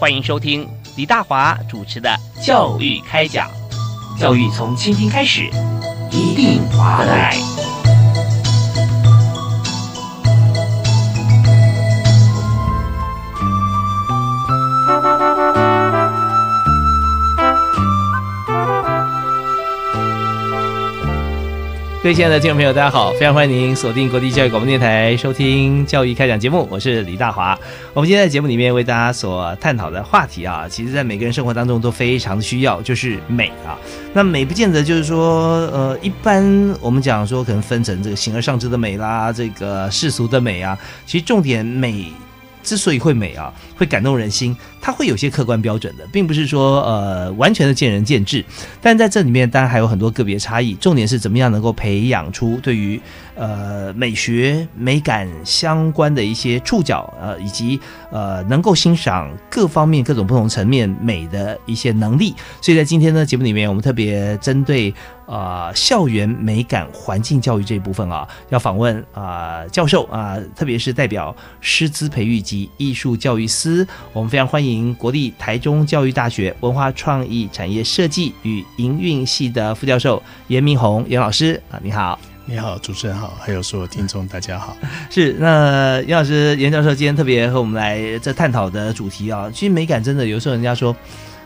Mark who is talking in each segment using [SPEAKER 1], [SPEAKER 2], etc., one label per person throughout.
[SPEAKER 1] 欢迎收听李大华主持的《教育开讲》，教育从倾听开始，一定划得来。各位亲爱的听众朋友，大家好！非常欢迎您锁定国立教育广播电台收听《教育开讲》节目，我是李大华。我们今天在节目里面为大家所探讨的话题啊，其实在每个人生活当中都非常需要，就是美啊。那美不见得就是说，呃，一般我们讲说可能分成这个形而上之的美啦，这个世俗的美啊。其实重点美之所以会美啊，会感动人心。它会有些客观标准的，并不是说呃完全的见仁见智，但在这里面当然还有很多个别差异。重点是怎么样能够培养出对于呃美学美感相关的一些触角，呃以及呃能够欣赏各方面各种不同层面美的一些能力。所以在今天的节目里面，我们特别针对呃校园美感环境教育这一部分啊，要访问啊教授啊，特别是代表师资培育及艺术教育司，我们非常欢迎。国立台中教育大学文化创意产业设计与营运系的副教授严明宏严老师啊，你好，
[SPEAKER 2] 你好，主持人好，还有所有听众大家好。
[SPEAKER 1] 是那严老师严教授今天特别和我们来这探讨的主题啊，其实美感真的有时候人家说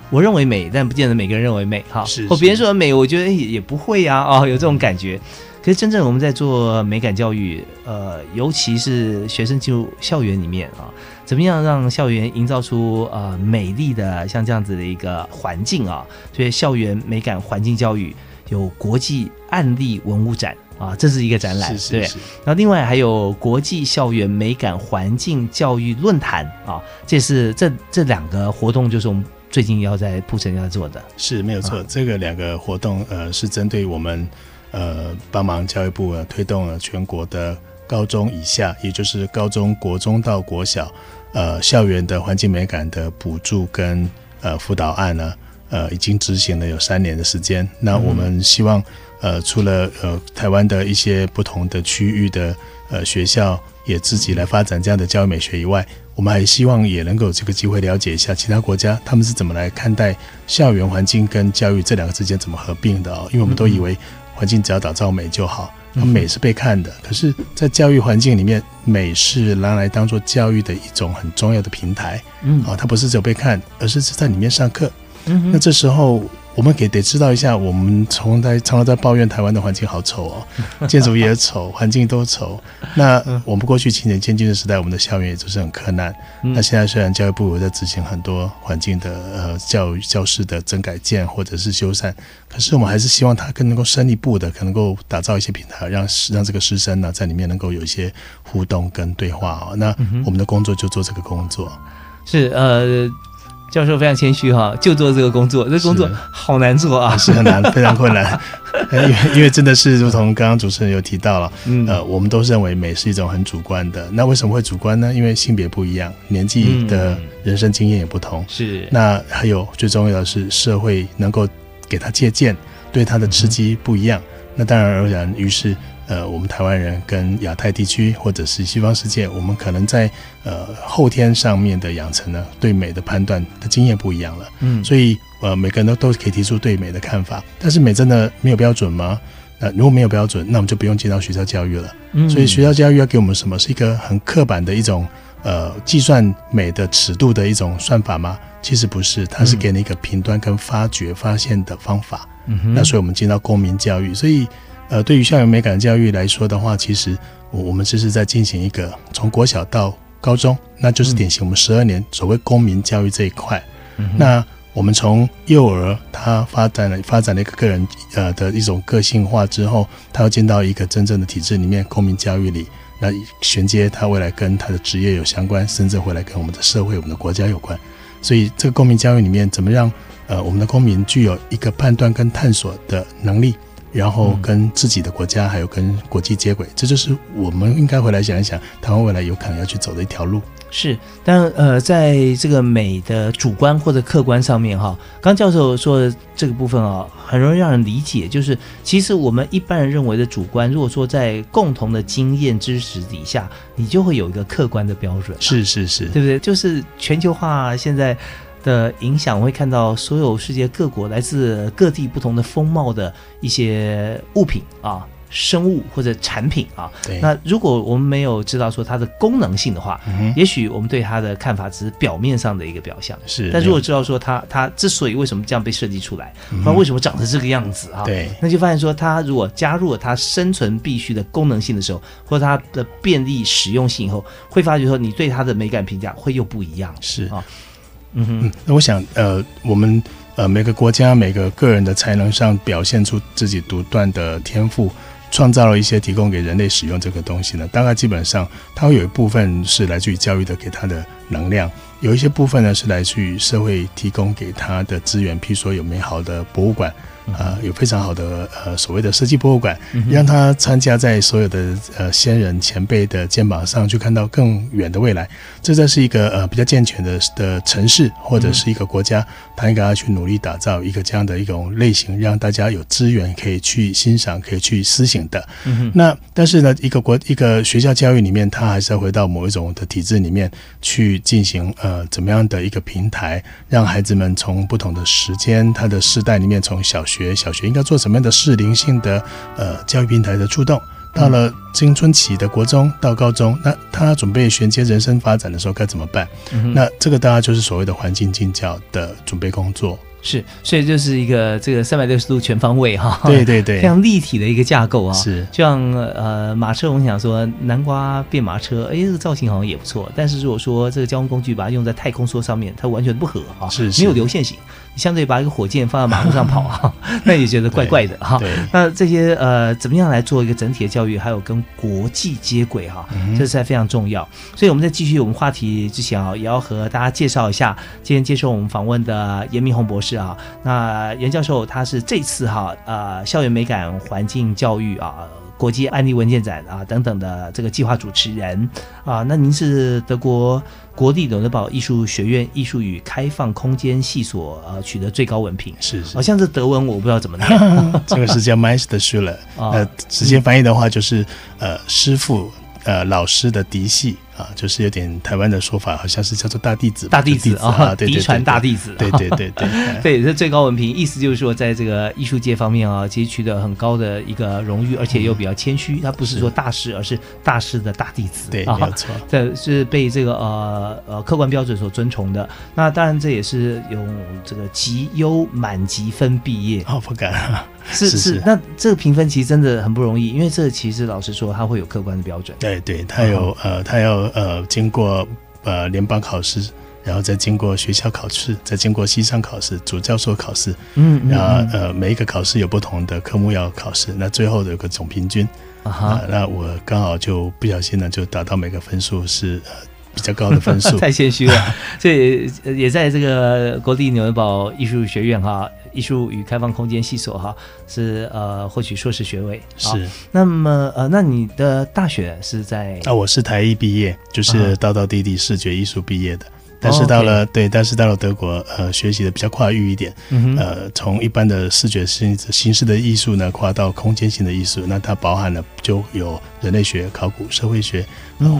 [SPEAKER 1] 我认为美，但不见得每个人认为美哈。
[SPEAKER 2] 是
[SPEAKER 1] 或别人说美，我觉得也也不会呀 哦，有这种感觉。可是真正我们在做美感教育，呃，尤其是学生进入校园里面啊。怎么样让校园营造出呃美丽的像这样子的一个环境啊？所以校园美感环境教育有国际案例文物展啊，这是一个展览，对。然后另外还有国际校园美感环境教育论坛啊，这是这这两个活动就是我们最近要在铺城要做的。
[SPEAKER 2] 是没有错，这个两个活动呃是针对我们呃帮忙教育部呃推动了全国的高中以下，也就是高中国中到国小。呃，校园的环境美感的补助跟呃辅导案呢，呃，已经执行了有三年的时间。那我们希望，呃，除了呃台湾的一些不同的区域的呃学校也自己来发展这样的教育美学以外，我们还希望也能够有这个机会了解一下其他国家他们是怎么来看待校园环境跟教育这两个之间怎么合并的哦。因为我们都以为环境只要打造美就好。美是被看的，可是，在教育环境里面，美是拿来当做教育的一种很重要的平台。嗯，啊，它不是只有被看，而是在里面上课。嗯，那这时候。我们给得知道一下，我们从来常常在抱怨台湾的环境好丑哦，建筑也丑，环境都丑。那我们过去七年先进的时代，我们的校园也都是很苛难。那现在虽然教育部有在执行很多环境的呃教育教室的整改建或者是修缮，可是我们还是希望它更能够深一步的，可能够打造一些平台，让让这个师生呢在里面能够有一些互动跟对话哦。那我们的工作就做这个工作，
[SPEAKER 1] 是呃。教授非常谦虚哈，就做这个工作，这工作好难做啊，
[SPEAKER 2] 是很难，非常困难。因为因为真的是如同刚刚主持人有提到了，呃，我们都认为美是一种很主观的。那为什么会主观呢？因为性别不一样，年纪的人生经验也不同。
[SPEAKER 1] 是。
[SPEAKER 2] 那还有最重要的是，社会能够给他借鉴，对他的刺激不一样。那当然而然，于是。呃，我们台湾人跟亚太地区或者是西方世界，我们可能在呃后天上面的养成呢，对美的判断的经验不一样了。嗯，所以呃每个人都都可以提出对美的看法，但是美真的没有标准吗？那如果没有标准，那我们就不用进到学校教育了。嗯，所以学校教育要给我们什么？是一个很刻板的一种呃计算美的尺度的一种算法吗？其实不是，它是给你一个评断跟发掘发现的方法。嗯哼，那所以我们进到公民教育，所以。呃，对于校园美感教育来说的话，其实我我们这是在进行一个从国小到高中，那就是典型我们十二年所谓公民教育这一块。那我们从幼儿他发展了发展了一个个人呃的一种个性化之后，他要进到一个真正的体制里面，公民教育里，那衔接他未来跟他的职业有相关，甚至未来跟我们的社会、我们的国家有关。所以这个公民教育里面，怎么让呃我们的公民具有一个判断跟探索的能力，然后跟自己的国家还有跟国际接轨，这就是我们应该回来想一想，台湾未来有可能要去走的一条路。
[SPEAKER 1] 是，但呃，在这个美的主观或者客观上面哈，刚教授说的这个部分啊，很容易让人理解，就是其实我们一般人认为的主观，如果说在共同的经验知识底下，你就会有一个客观的标准，
[SPEAKER 2] 是是是，
[SPEAKER 1] 对不对？就是全球化现在的影响，我会看到所有世界各国来自各地不同的风貌的一些物品啊。生物或者产品啊，那如果我们没有知道说它的功能性的话，也许我们对它的看法只是表面上的一个表象。
[SPEAKER 2] 是，
[SPEAKER 1] 但如果知道说它它之所以为什么这样被设计出来，它为什么长成这个样子啊？
[SPEAKER 2] 对，
[SPEAKER 1] 那就发现说它如果加入了它生存必须的功能性的时候，或者它的便利实用性以后，会发觉说你对它的美感评价会又不一样。
[SPEAKER 2] 是啊，嗯哼，那我想呃，我们呃每个国家每个个人的才能上表现出自己独断的天赋。创造了一些提供给人类使用这个东西呢，大概基本上它会有一部分是来自于教育的给他的能量，有一些部分呢是来自于社会提供给他的资源，譬如说有美好的博物馆。啊，有非常好的呃所谓的设计博物馆，让他参加在所有的呃先人前辈的肩膀上去看到更远的未来。这在是一个呃比较健全的的城市或者是一个国家，他应该要去努力打造一个这样的一种类型，让大家有资源可以去欣赏、可以去思行的。那但是呢，一个国一个学校教育里面，他还是要回到某一种的体制里面去进行呃怎么样的一个平台，让孩子们从不同的时间、他的世代里面，从小学。学小学应该做什么样的适龄性的呃教育平台的触动？到了青春期的国中到高中，那他准备衔接人生发展的时候该怎么办？那这个当然就是所谓的环境进教的准备工作。
[SPEAKER 1] 是，所以就是一个这个三百六十度全方位哈，
[SPEAKER 2] 对对对，
[SPEAKER 1] 非常立体的一个架构啊。
[SPEAKER 2] 是，
[SPEAKER 1] 就像呃马车，我们想说南瓜变马车，哎，这个造型好像也不错。但是如果说这个交通工具把它用在太空梭上面，它完全不合啊，
[SPEAKER 2] 是
[SPEAKER 1] 没有流线型。相对把一个火箭放在马路上跑啊，那也觉得怪怪的哈。那这些呃，怎么样来做一个整体的教育，还有跟国际接轨哈，这是非常重要。所以我们在继续我们话题之前啊，也要和大家介绍一下今天接受我们访问的严明宏博士啊。那严教授他是这次哈呃校园美感环境教育啊。国际案例文件展啊等等的这个计划主持人。啊，那您是德国国立纽德堡艺术学院艺术与开放空间系所呃取得最高文凭，
[SPEAKER 2] 是是，
[SPEAKER 1] 好像是德文，我不知道怎么念，
[SPEAKER 2] 这个是叫 Meister Schüler，呃，直接翻译的话就是呃师傅呃老师的嫡系。啊，就是有点台湾的说法，好像是叫做大弟子，
[SPEAKER 1] 大弟子啊，
[SPEAKER 2] 嫡
[SPEAKER 1] 传大弟子，
[SPEAKER 2] 对对对对
[SPEAKER 1] 对，是最高文凭，意思 就是说，在这个艺术界方面啊，其实取得很高的一个荣誉，而且又比较谦虚，他不是说大师，而是大师的大弟子，
[SPEAKER 2] 对，没有错，
[SPEAKER 1] 这是被这个呃呃客观标准所尊崇的。那当然，这也是用这个极优满级分毕业，
[SPEAKER 2] 哦不敢。
[SPEAKER 1] 是 是，那这个评分其实真的很不容易，因为这其实老实说，它会有客观的标准。
[SPEAKER 2] 对对，它有呃，它要呃经过呃联邦考试，然后再经过学校考试，再经过西商考试、主教授考试，嗯，然后呃每一个考试有不同的科目要考试，那最后有个总平均。啊，那我刚好就不小心呢就达到每个分数是呃比较高的分数，
[SPEAKER 1] 太谦虚了，所以也在这个国立纽约堡艺术学院哈。艺术与开放空间系所哈是呃获取硕士学位。
[SPEAKER 2] 是，
[SPEAKER 1] 那么呃那你的大学是在？
[SPEAKER 2] 啊我是台艺毕业，就是道道地地视觉艺术毕业的。但是到了对，但是到了德国，呃，学习的比较跨域一点，呃，从一般的视觉形形式的艺术呢，跨到空间性的艺术，那它包含了就有人类学、考古、社会学，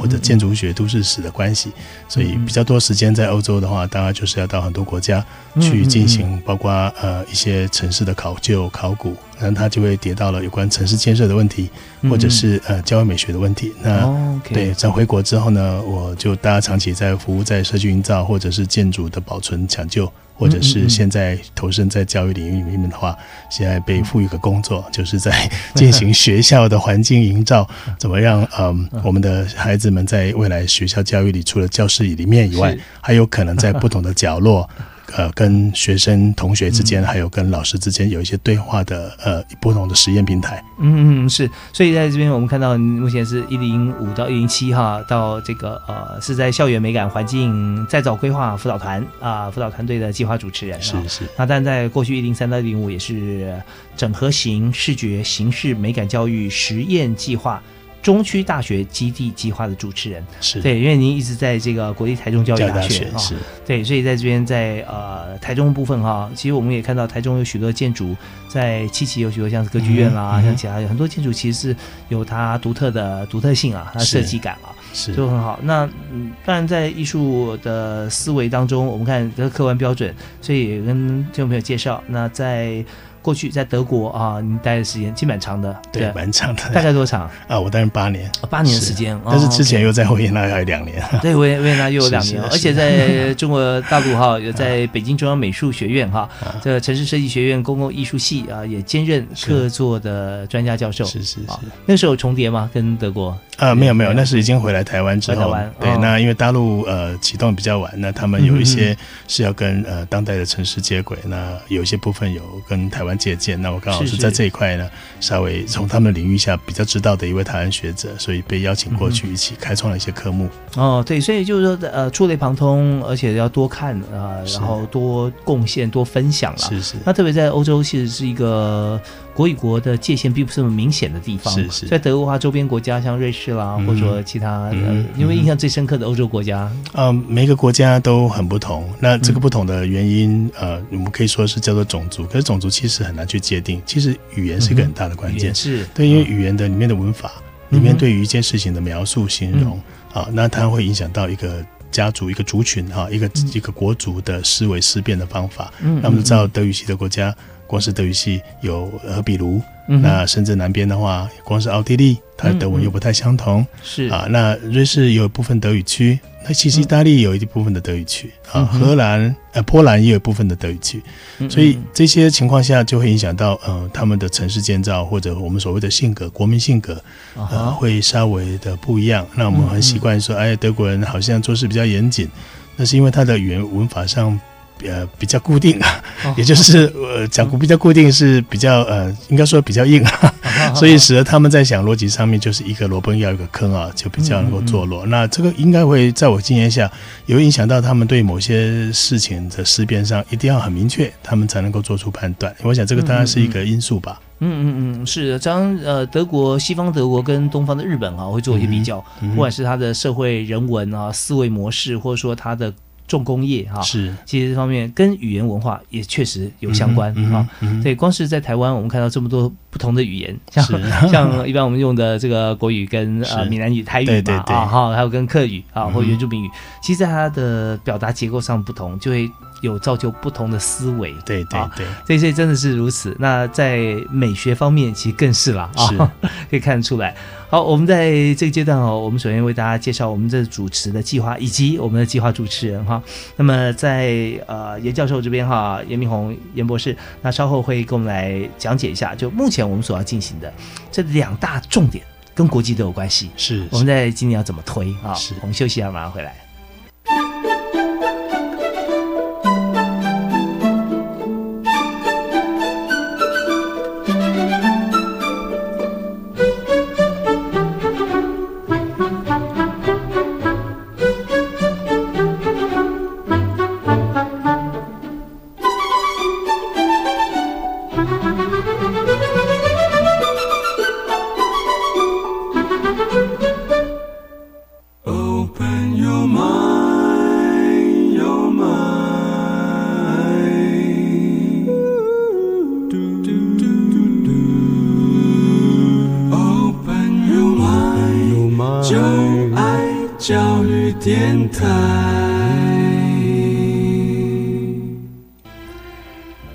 [SPEAKER 2] 或者建筑学、都市史的关系，所以比较多时间在欧洲的话，当然就是要到很多国家去进行，包括呃一些城市的考究、考古。然后它就会跌到了有关城市建设的问题，或者是呃教育美学的问题。那对，在回国之后呢，我就大家长期在服务在社区营造，或者是建筑的保存抢救，或者是现在投身在教育领域里面的话，现在被赋予个工作，就是在 进行学校的环境营造，怎么让嗯我们的孩子们在未来学校教育里，除了教室里面以外，还有可能在不同的角落。呃跟学生同学之间，还有跟老师之间有一些对话的呃不同的实验平台。
[SPEAKER 1] 嗯嗯是，所以在这边我们看到目前是一零五到一零七哈，到这个呃是在校园美感环境再造规划辅导团啊辅导团队的计划主持人
[SPEAKER 2] 是是。
[SPEAKER 1] 那但在过去一零三到一零五也是整合型视觉形式美感教育实验计划。中区大学基地计划的主持人。
[SPEAKER 2] 是。
[SPEAKER 1] 对，因为您一直在这个国立台中教育大学
[SPEAKER 2] 啊，是。
[SPEAKER 1] 对，所以在这边在呃台中部分哈，其实我们也看到台中有许多建筑，在七期有许多像是歌剧院啦，像其他有很多建筑其实是有它独特的独特性啊，它设计感啊，
[SPEAKER 2] 是。
[SPEAKER 1] 都很好。那嗯，当然在艺术的思维当中，我们看这个客观标准，所以也跟听众朋友介绍，那在。过去在德国啊，你待的时间其实蛮长的，
[SPEAKER 2] 对，蛮长的。
[SPEAKER 1] 大概多长？
[SPEAKER 2] 啊，我待了八年，
[SPEAKER 1] 八年的时间。
[SPEAKER 2] 但是之前又在维也纳还有两年。
[SPEAKER 1] 对，维维也纳又有两年，而且在中国大陆哈，有在北京中央美术学院哈，这城市设计学院公共艺术系啊，也兼任客座的专家教授。
[SPEAKER 2] 是是是。
[SPEAKER 1] 那时候重叠吗？跟德国？
[SPEAKER 2] 啊，没有没有，那是已经回来台湾之后。对，那因为大陆呃启动比较晚，那他们有一些是要跟呃当代的城市接轨，那有一些部分有跟台湾。借鉴，那我刚好是在这一块呢，稍微从他们领域下比较知道的一位台湾学者，所以被邀请过去一起开创了一些科目。
[SPEAKER 1] 哦，对，所以就是说，呃，触类旁通，而且要多看啊，然后多贡献、多分享了。
[SPEAKER 2] 是是。
[SPEAKER 1] 那特别在欧洲，其实是一个国与国的界限并不是那么明显的地方。
[SPEAKER 2] 是是。
[SPEAKER 1] 在德国话，周边国家像瑞士啦，或者说其他，因为印象最深刻的欧洲国家，
[SPEAKER 2] 嗯，每个国家都很不同。那这个不同的原因，呃，我们可以说是叫做种族。可是种族其实。很难去界定，其实语言是一个很大的关键，
[SPEAKER 1] 是
[SPEAKER 2] 对，因为语言的里面的文法，里面对于一件事情的描述、形容啊，那它会影响到一个家族、一个族群哈，一个一个国族的思维思辨的方法。嗯，那我们知道德语系的国家，光是德语系有呃，比如那甚至南边的话，光是奥地利，它的德文又不太相同，
[SPEAKER 1] 是
[SPEAKER 2] 啊，那瑞士有部分德语区。那其实意大利有一部分的德语区啊，荷兰呃波兰也有部分的德语区，所以这些情况下就会影响到呃他们的城市建造或者我们所谓的性格国民性格呃会稍微的不一样。那我们很习惯说，哎，德国人好像做事比较严谨，那是因为他的语言文法上。呃，比较固定啊，也就是呃，讲固比较固定是比较呃，应该说比较硬啊，所以使得他们在想逻辑上面就是一个萝卜要一个坑啊，就比较能够坐落。那这个应该会在我经验下有影响到他们对某些事情的思辨上，一定要很明确，他们才能够做出判断。我想这个当然是一个因素吧。
[SPEAKER 1] 嗯嗯嗯，是的。将呃，德国西方德国跟东方的日本啊，会做一些比较，不管是他的社会人文啊、思维模式，或者说他的。重工业哈。
[SPEAKER 2] 是，
[SPEAKER 1] 其实这方面跟语言文化也确实有相关啊。对，光是在台湾，我们看到这么多不同的语言，像 像一般我们用的这个国语跟呃闽南语、台语嘛啊哈，还有跟客语啊或原住民语，其实在它的表达结构上不同，就会。有造就不同的思维，
[SPEAKER 2] 对对对，
[SPEAKER 1] 这些真的是如此。那在美学方面，其实更是了啊，可以看得出来。好，我们在这个阶段哦，我们首先为大家介绍我们这主持的计划，以及我们的计划主持人哈。那么在呃严教授这边哈，严明宏严博士，那稍后会跟我们来讲解一下，就目前我们所要进行的这两大重点，跟国际都有关系。
[SPEAKER 2] 是，
[SPEAKER 1] 我们在今年要怎么推啊？是，我们休息一下，马上回来。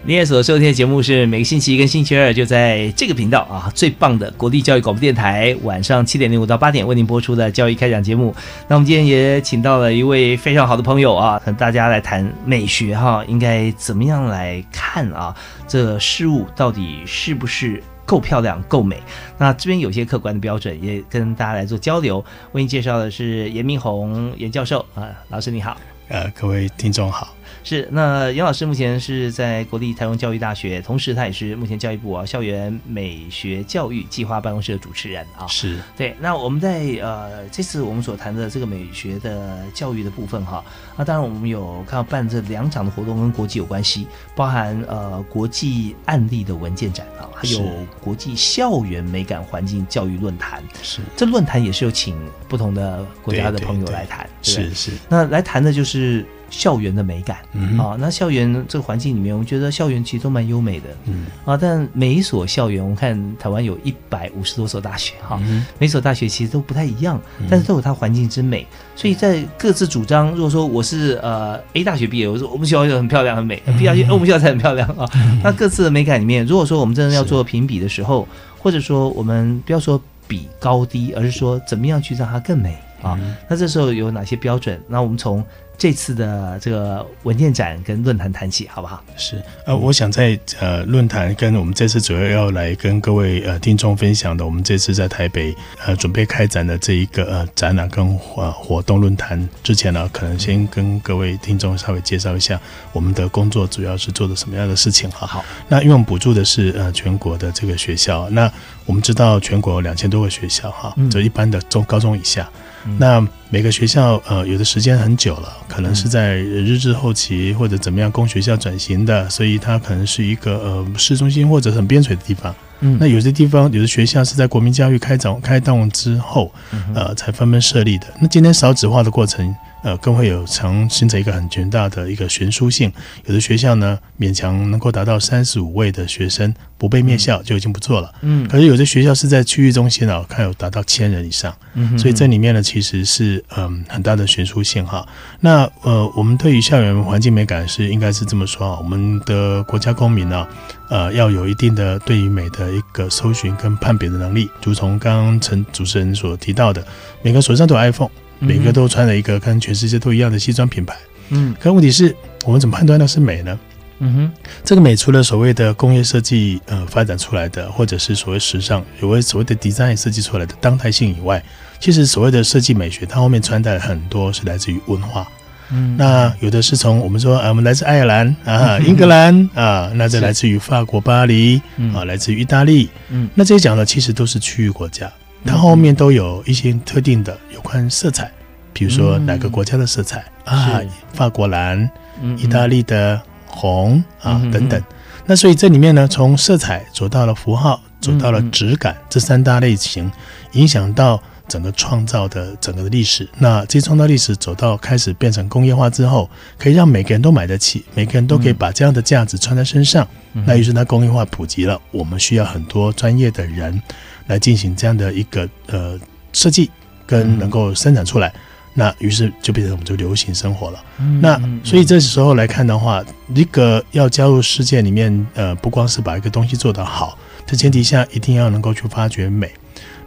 [SPEAKER 1] 你也所收听的节目是每个星期一跟星期二就在这个频道啊，最棒的国立教育广播电台，晚上七点零五到八点为您播出的教育开讲节目。那我们今天也请到了一位非常好的朋友啊，和大家来谈美学哈，应该怎么样来看啊？这事物到底是不是够漂亮、够美？那这边有些客观的标准，也跟大家来做交流。为您介绍的是严明宏严教授啊，老师你好。
[SPEAKER 2] 呃，各位听众好。
[SPEAKER 1] 是，那杨老师目前是在国立台湾教育大学，同时他也是目前教育部啊校园美学教育计划办公室的主持人啊。
[SPEAKER 2] 是。
[SPEAKER 1] 对，那我们在呃这次我们所谈的这个美学的教育的部分哈，那当然我们有看到办这两场的活动跟国际有关系，包含呃国际案例的文件展啊，还有国际校园美感环境教育论坛。
[SPEAKER 2] 是。
[SPEAKER 1] 这论坛也是有请不同的国家的朋友来谈，对不对？
[SPEAKER 2] 是是，
[SPEAKER 1] 那来谈的就是校园的美感。
[SPEAKER 2] 嗯
[SPEAKER 1] 啊，那校园这个环境里面，我觉得校园其实都蛮优美的
[SPEAKER 2] 嗯
[SPEAKER 1] 啊。但每一所校园，我们看台湾有一百五十多所大学哈，
[SPEAKER 2] 嗯
[SPEAKER 1] 每所大学其实都不太一样，但是都有它环境之美。所以在各自主张，如果说我是呃 A 大学毕业，我说我们学校就很漂亮很美，B 大学、哦我们学校才很漂亮啊。那各自的美感里面，如果说我们真的要做评比的时候，或者说我们不要说比高低，而是说怎么样去让它更美啊。那这时候有哪些标准？那我们从这次的这个文件展跟论坛谈起，好不好？
[SPEAKER 2] 是，呃，我想在呃论坛跟我们这次主要要来跟各位呃听众分享的，我们这次在台北呃准备开展的这一个呃展览跟呃活动论坛之前呢，可能先跟各位听众稍微介绍一下我们的工作主要是做的什么样的事情哈。
[SPEAKER 1] 好，
[SPEAKER 2] 那因为我们补助的是呃全国的这个学校，那我们知道全国有两千多个学校哈
[SPEAKER 1] 嗯，
[SPEAKER 2] 就一般的中高中以下。
[SPEAKER 1] 嗯
[SPEAKER 2] 那每个学校呃有的时间很久了，可能是在日治后期或者怎么样供学校转型的，所以它可能是一个呃市中心或者很边陲的地方。
[SPEAKER 1] 嗯
[SPEAKER 2] 那有些地方有的学校是在国民教育开展开动之后，
[SPEAKER 1] 嗯
[SPEAKER 2] 呃才纷纷设立的。那今天少子化的过程，呃更会有常形成一个很巨大的一个悬殊性。有的学校呢勉强能够达到三十五位的学生不被灭校就已经不错了。
[SPEAKER 1] 嗯
[SPEAKER 2] 可是有的学校是在区域中心啊，看有达到千人以上。
[SPEAKER 1] 嗯
[SPEAKER 2] 所以这里面呢，其实是嗯很大的悬殊性哈。那呃，我们对于校园环境美感是应该是这么说啊，我们的国家公民呢、呃，要有一定的对于美的一个搜寻跟判别的能力。如从刚刚陈主持人所提到的，每个手上都有 iPhone，每个都穿了一个跟全世界都一样的西装品牌。
[SPEAKER 1] 嗯
[SPEAKER 2] 可问题是我们怎么判断那是美呢？
[SPEAKER 1] 嗯哼
[SPEAKER 2] 这个美除了所谓的工业设计呃发展出来的，或者是所谓时尚，有谓所谓的 design 设计出来的当代性以外，其实所谓的设计美学，它后面穿戴很多是来自于文化。
[SPEAKER 1] 嗯
[SPEAKER 2] 那有的是从我们说啊，我们来自爱尔兰啊、英格兰啊，那这
[SPEAKER 1] 是
[SPEAKER 2] 来自于法国巴黎
[SPEAKER 1] 嗯
[SPEAKER 2] 啊，来自于意大利。
[SPEAKER 1] 嗯
[SPEAKER 2] 那这些讲的其实都是区域国家，它后面都有一些特定的有关色彩，比如说
[SPEAKER 1] 嗯
[SPEAKER 2] 哪个国家的色彩啊，法国蓝，
[SPEAKER 1] 嗯
[SPEAKER 2] 意大利的红啊
[SPEAKER 1] 嗯
[SPEAKER 2] 等等。那所以这里面呢，从色彩走到了符号，走到了质感，这三大类型，影响到整个创造的整个的历史。那这些创造历史走到开始变成工业化之后，可以让每个人都买得起，每个人都可以把这样的价值穿在身上。
[SPEAKER 1] 嗯
[SPEAKER 2] 那于是它工业化普及了，我们需要很多专业的人来进行这样的一个呃设计，跟能够生产出来。那于是就变成我们就流行生活了。那
[SPEAKER 1] 嗯
[SPEAKER 2] 所以这时候来看的话，一个要加入世界里面，呃，不光是把一个东西做得好，的前提下一定要能够去发掘美。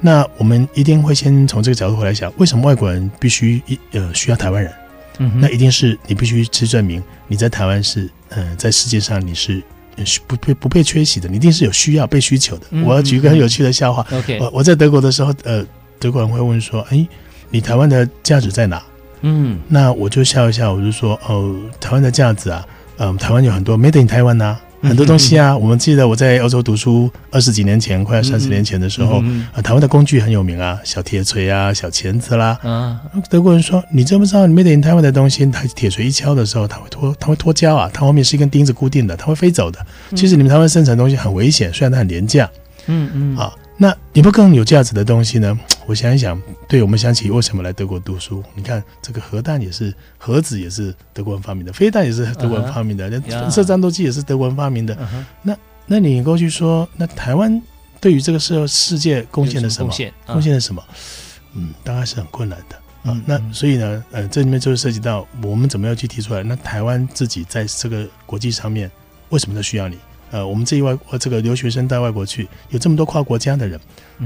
[SPEAKER 2] 那我们一定会先从这个角度来想，为什么外国人必须一呃需要台湾人？
[SPEAKER 1] 嗯
[SPEAKER 2] 那一定是你必须去证明你在台湾是呃在世界上你是不配不被缺席的，你一定是有需要被需求的。
[SPEAKER 1] 嗯
[SPEAKER 2] 我要举一个很有趣的笑话
[SPEAKER 1] ，OK
[SPEAKER 2] 我我在德国的时候，呃，德国人会问说，哎，你台湾的价值在哪？
[SPEAKER 1] 嗯
[SPEAKER 2] 那我就笑一笑，我就说哦，台湾的价值啊，嗯、台湾有很多 made in 台湾呐、很多东西啊。我们记得我在欧洲读书二十几年前，快要三十年前的时候，台湾的工具很有名啊，小铁锤啊，小钳子啦。
[SPEAKER 1] 啊
[SPEAKER 2] 德国人说：“你知不知道你 made in 台湾的东西，它铁锤一敲的时候，它会脱，它会脱胶啊，它后面是一根钉子固定的，它会飞走的。其实你们台湾生产的东西很危险，虽然它很廉价
[SPEAKER 1] 嗯嗯
[SPEAKER 2] 啊。那有没有更有价值的东西呢？我想一想，对我们想起为什么来德国读书？你看，这个核弹也是核子也是德国人发明的，飞弹也是德国人发明的，连
[SPEAKER 1] 呀
[SPEAKER 2] 喷射战斗机也是德国人发明的。
[SPEAKER 1] 嗯哼
[SPEAKER 2] 那你能够去说，那台湾对于这个社世界贡献了什么？
[SPEAKER 1] 贡献
[SPEAKER 2] 贡献了什么？嗯，当然是很困难的啊
[SPEAKER 1] 嗯。
[SPEAKER 2] 那
[SPEAKER 1] 嗯
[SPEAKER 2] 所以呢，呃，这里面就是涉及到我们怎么样去提出来。那台湾自己在这个国际上面，为什么都需要你？呃，我们这一外呃这个留学生到外国去，有这么多跨国家的人，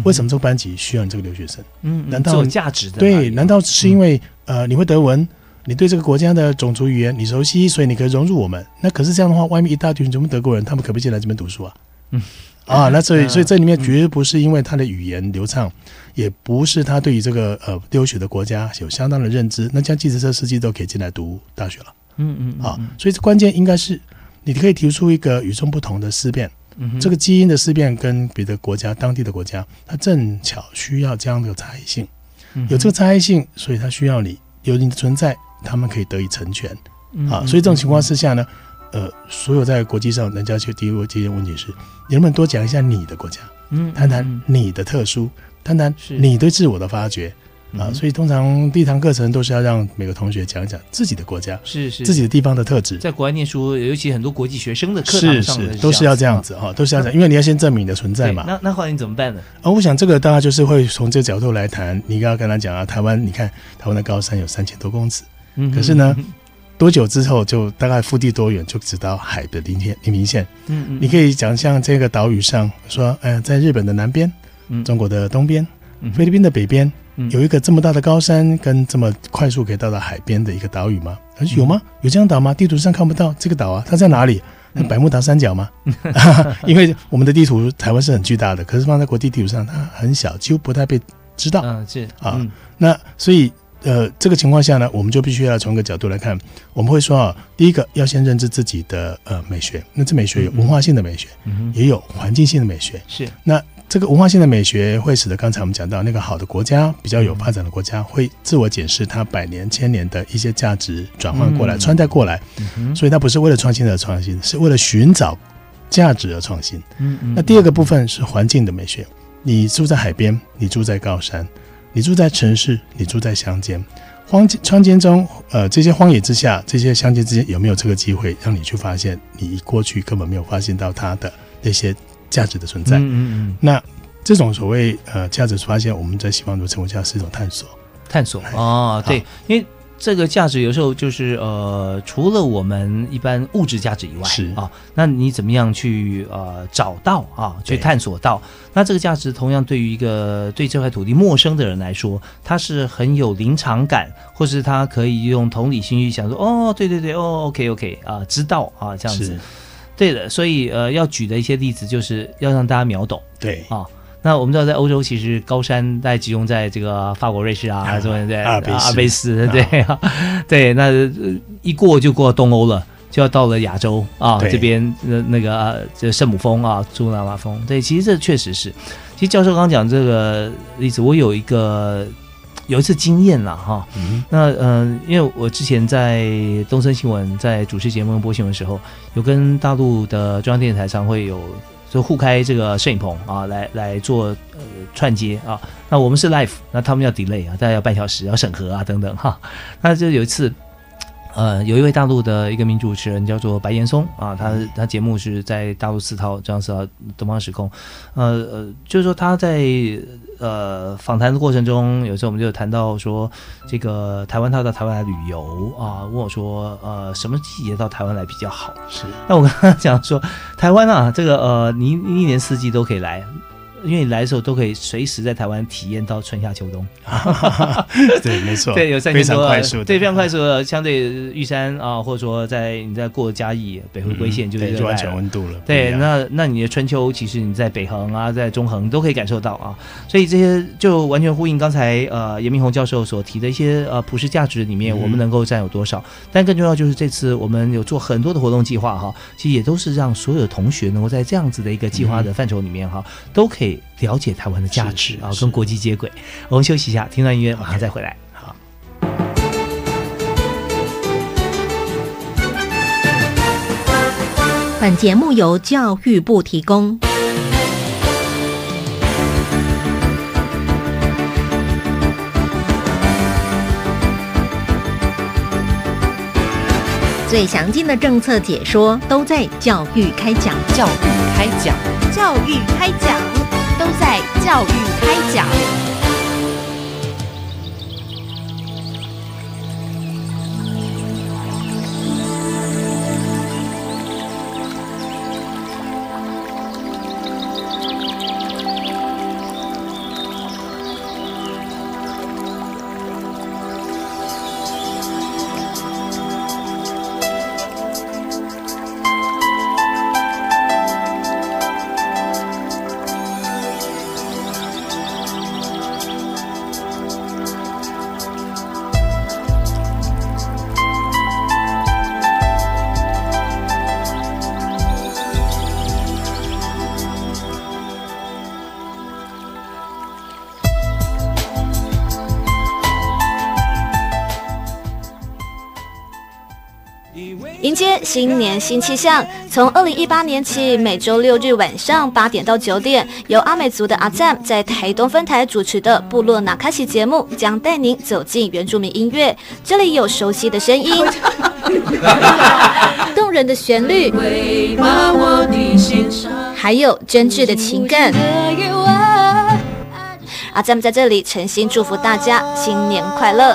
[SPEAKER 2] 为什么这个班级需要你这个留学生？
[SPEAKER 1] 嗯嗯
[SPEAKER 2] 难道
[SPEAKER 1] 是有价值的
[SPEAKER 2] 对，难道是因为呃你会德文，你对这个国家的种族语言你熟悉，所以你可以融入我们？那可是这样的话，外面一大群全部德国人，他们可不可以进来这边读书啊？
[SPEAKER 1] 嗯
[SPEAKER 2] 啊，那所以
[SPEAKER 1] 嗯
[SPEAKER 2] 所以这里面绝对不是因为他的语言流畅，也不是他对于这个呃留学的国家有相当的认知，那像计程车司机都可以进来读大学了。
[SPEAKER 1] 嗯嗯
[SPEAKER 2] 啊，所以这关键应该是你可以提出一个与众不同的思辨。这个基因的思辨跟别的国家、当地的国家，它正巧需要这样的差异性。有这个差异性，所以它需要你有你的存在，他们可以得以成全啊。所以这种情况之下呢，呃，所有在国际上人家去提过这些问题是，你能不能多讲一下你的国家？嗯，谈谈你的特殊，谈谈你对自我的发掘。啊，所以通常第一堂课程都是要让每个同学讲一讲自己的国家，
[SPEAKER 1] 是是
[SPEAKER 2] 自己的地方的特质。
[SPEAKER 1] 在国外念书，尤其很多国际学生的课堂上，
[SPEAKER 2] 是是都是要这样子哈，都是要这样，因为你要先证明你的存在嘛。
[SPEAKER 1] 那那后来你怎么办呢？
[SPEAKER 2] 啊，我想这个大家就是会从这个角度来谈。你刚刚跟他讲啊，台湾，你看台湾的高山有三千多公尺，嗯，可是呢，多久之后就大概腹地多远就直到海的临天临平线。嗯嗯，你可以讲像这个岛屿上说，呃，在日本的南边，中国的东边，菲律宾的北边。有一个这么大的高山跟这么快速可以到达海边的一个岛屿吗？他说有吗？有这样岛吗？地图上看不到这个岛啊，它在哪里？那百慕达三角吗？因为我们的地图台湾是很巨大的，可是放在国际地图上它很小，几乎不太被知道。
[SPEAKER 1] 嗯，是
[SPEAKER 2] 啊。那所以呃，这个情况下呢，我们就必须要从一个角度来看。我们会说啊，第一个要先认知自己的呃美学，那这美学有文化性的美学，也有环境性的美学。
[SPEAKER 1] 是
[SPEAKER 2] 那。这个文化性的美学会使得刚才我们讲到那个好的国家、比较有发展的国家，会自我解释它百年、千年的一些价值转换过来、穿戴过来，所以它不是为了创新而创新，是为了寻找价值而创新。那第二个部分是环境的美学，你住在海边，你住在高山，你住在城市，你住在乡间，荒乡间中，呃，这些荒野之下，这些乡间之间有没有这个机会让你去发现你过去根本没有发现到它的那些？价值的存在，嗯嗯嗯，那这种所谓呃价值发现，我们在西方都称为叫是一种探索，
[SPEAKER 1] 探索哦，对，因为这个价值有时候就是呃，除了我们一般物质价值以外，
[SPEAKER 2] 是。
[SPEAKER 1] 啊，那你怎么样去呃找到啊，去探索到？那这个价值同样对于一个对这块土地陌生的人来说，他是很有临场感，或是他可以用同理心去想说，哦，对对对，哦，OK OK 啊，知道啊，这样子。对的，所以呃，要举的一些例子就是要让大家秒懂。
[SPEAKER 2] 对
[SPEAKER 1] 啊，那我们知道在欧洲，其实高山在集中在这个法国、瑞士啊，什么对
[SPEAKER 2] 阿尔
[SPEAKER 1] 卑斯，对啊，对，那一过就过东欧了，就要到了亚洲啊这边那那个这圣母峰啊，珠穆朗玛峰。对，其实这确实是，其实教授刚讲这个例子，我有一个。有一次经验了哈，那嗯，因为我之前在东森新闻在主持节目播新闻的时候，有跟大陆的中央电视台常会有就互开这个摄影棚啊，来来做呃串接啊。那我们是 live，那他们要 delay 啊，大概要半小时要审核啊等等哈。那就有一次。呃，有一位大陆的一个名主持人叫做白岩松啊，他他节目是在大陆四套这样四套东方时空，呃呃，就是说他在呃访谈的过程中，有时候我们就谈到说，这个台湾他到台湾来旅游啊，问我说，呃，什么季节到台湾来比较好？
[SPEAKER 2] 是，
[SPEAKER 1] 那我跟他讲说，台湾啊，这个呃，你一年四季都可以来。因为你来的时候都可以随时在台湾体验到春夏秋冬，
[SPEAKER 2] 对，没错，
[SPEAKER 1] 对，有三
[SPEAKER 2] 千多，
[SPEAKER 1] 对，非常快速的。相对玉山啊，或者说在你在过嘉义北回归线，就是
[SPEAKER 2] 完全温度了。
[SPEAKER 1] 对，那那你的春秋其实你在北横啊，在中横都可以感受到啊。所以这些就完全呼应刚才呃严明宏教授所提的一些呃普世价值里面，我们能够占有多少？但更重要就是这次我们有做很多的活动计划哈，其实也都是让所有的同学能够在这样子的一个计划的范畴里面哈，都可以。了解台湾的价值啊，跟国际接轨。我们休息一下，听段音乐，马上再回来。好。
[SPEAKER 3] 本节目由教育部提供。最详尽的政策解说都在教育开讲，
[SPEAKER 4] 教育开讲，
[SPEAKER 5] 教育开讲。
[SPEAKER 4] 都都在教育开讲。
[SPEAKER 6] 新年新气象，从二零一八年起，每周六日晚上八点到九点，由阿美族的阿赞在台东分台主持的《部落纳卡西》节目，将带您走进原住民音乐。这里有熟悉的声音，动人的旋律，还有真挚的情感。阿赞在这里诚心祝福大家新年快乐。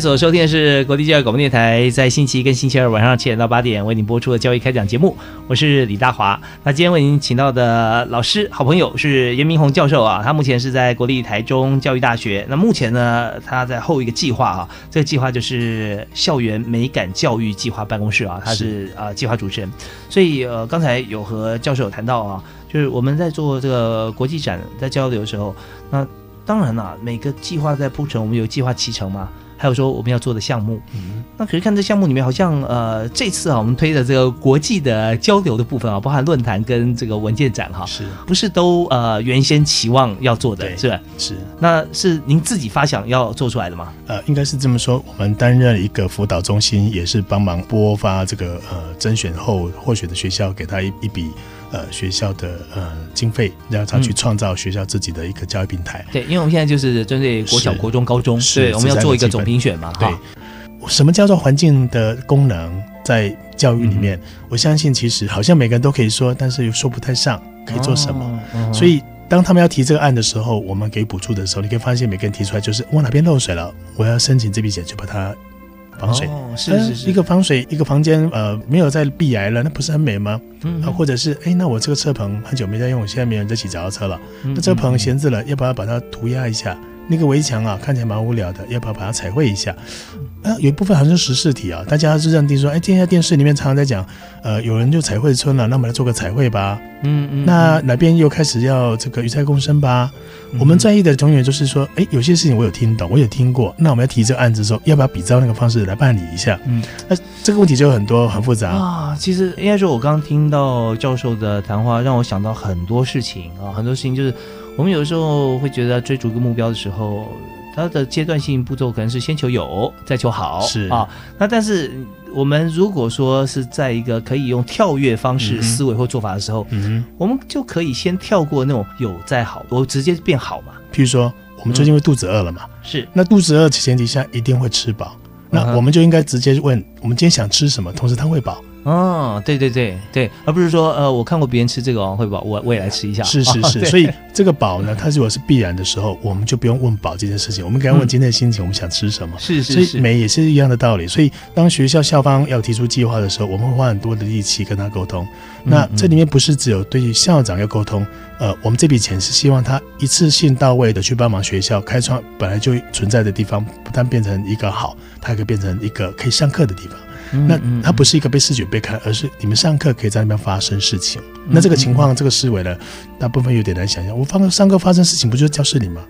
[SPEAKER 1] 所收听的是国立教育广播电台，在星期一跟星期二晚上七点到八点为您播出的教育开讲节目，我是李大华。那今天为您请到的老师、好朋友是严明宏教授啊，他目前是在国立台中教育大学。那目前呢，他在后一个计划啊，这个计划就是校园美感教育计划办公室啊，他是呃计划主持人。所以呃，刚才有和教授有谈到啊，就是我们在做这个国际展在交流的时候，那当然了，每个计划在铺陈，我们有计划启程嘛。还有说我们要做的项目，嗯，那可是看这项目里面好像呃这次啊我们推的这个国际的交流的部分啊，包含论坛跟这个文件展哈，
[SPEAKER 2] 是
[SPEAKER 1] 不是都呃原先期望要做的，是吧？
[SPEAKER 2] 是，
[SPEAKER 1] 那是您自己发想要做出来的吗？
[SPEAKER 2] 呃，应该是这么说，我们担任一个辅导中心，也是帮忙拨发这个呃甄选后获选的学校给他一一笔。呃，学校的呃经费，让他去创造学校自己的一个教育平台。
[SPEAKER 1] 对，因为我们现在就是针对国小、国中、高中，对，我们要做一个总评选嘛。
[SPEAKER 2] 对，什么叫做环境的功能在教育里面？我相信其实好像每个人都可以说，但是又说不太上可以做什么。所以当他们要提这个案的时候，我们给补助的时候，你可以发现每个人提出来就是我哪边漏水了，我要申请这笔钱，就把它。防水
[SPEAKER 1] 是是是，
[SPEAKER 2] 一个防水一个房间，呃，没有在避癌了，那不是很美吗？嗯，啊，或者是哎，那我这个车棚很久没在用，现在没人在骑脚踏车了，那这个棚闲置了，要不要把它涂鸦一下？那个围墙啊，看起来蛮无聊的，要不要把它彩绘一下？啊，有一部分好像是时事题啊，大家是认定说，哎，天在电视里面常常在讲，呃，有人就彩绘村了，那我们来做个彩绘吧。嗯嗯。那哪边又开始要这个鱼菜共生吧？我们在意的永远就是说，哎，有些事情我有听懂，我有听过，那我们要提这个案子的时候，要不要比照那个方式来办理一下？嗯，那这个问题就很多很复杂
[SPEAKER 1] 啊。其实应该说，我刚刚听到教授的谈话，让我想到很多事情啊，很多事情就是。我们有的时候会觉得追逐一个目标的时候，它的阶段性步骤可能是先求有，再求好，
[SPEAKER 2] 是
[SPEAKER 1] 啊。那但是我们如果说是在一个可以用跳跃方式思维或做法的时候，嗯，我们就可以先跳过那种有再好，我直接变好嘛。
[SPEAKER 2] 譬如说，我们最近会肚子饿了嘛？
[SPEAKER 1] 是。
[SPEAKER 2] 那肚子饿前提下一定会吃饱，那我们就应该直接问：我们今天想吃什么？同时它会饱。
[SPEAKER 1] 哦，对对对对，而不是说呃，我看过别人吃这个哦，会饱，我我也来吃一下。
[SPEAKER 2] 是是是，
[SPEAKER 1] 哦
[SPEAKER 2] 所以这个饱呢，它如果是必然的时候，我们就不用问饱这件事情，我们该问今天的心情，我们想吃什么。
[SPEAKER 1] 是是是，
[SPEAKER 2] 美也是一样的道理。所以当学校校方要提出计划的时候，我们会花很多的力气跟他沟通。那
[SPEAKER 1] 嗯
[SPEAKER 2] 这里面不是只有对校长要沟通，呃，我们这笔钱是希望他一次性到位的去帮忙学校开创本来就存在的地方，不但变成一个好，它还可以变成一个可以上课的地方。那
[SPEAKER 1] 嗯
[SPEAKER 2] 它不是一个被视觉被看，而是你们上课可以在那边发生事情。那这个情况，这个思维呢，大部分有点难想象。我放上课发生事情，不就是教室里吗？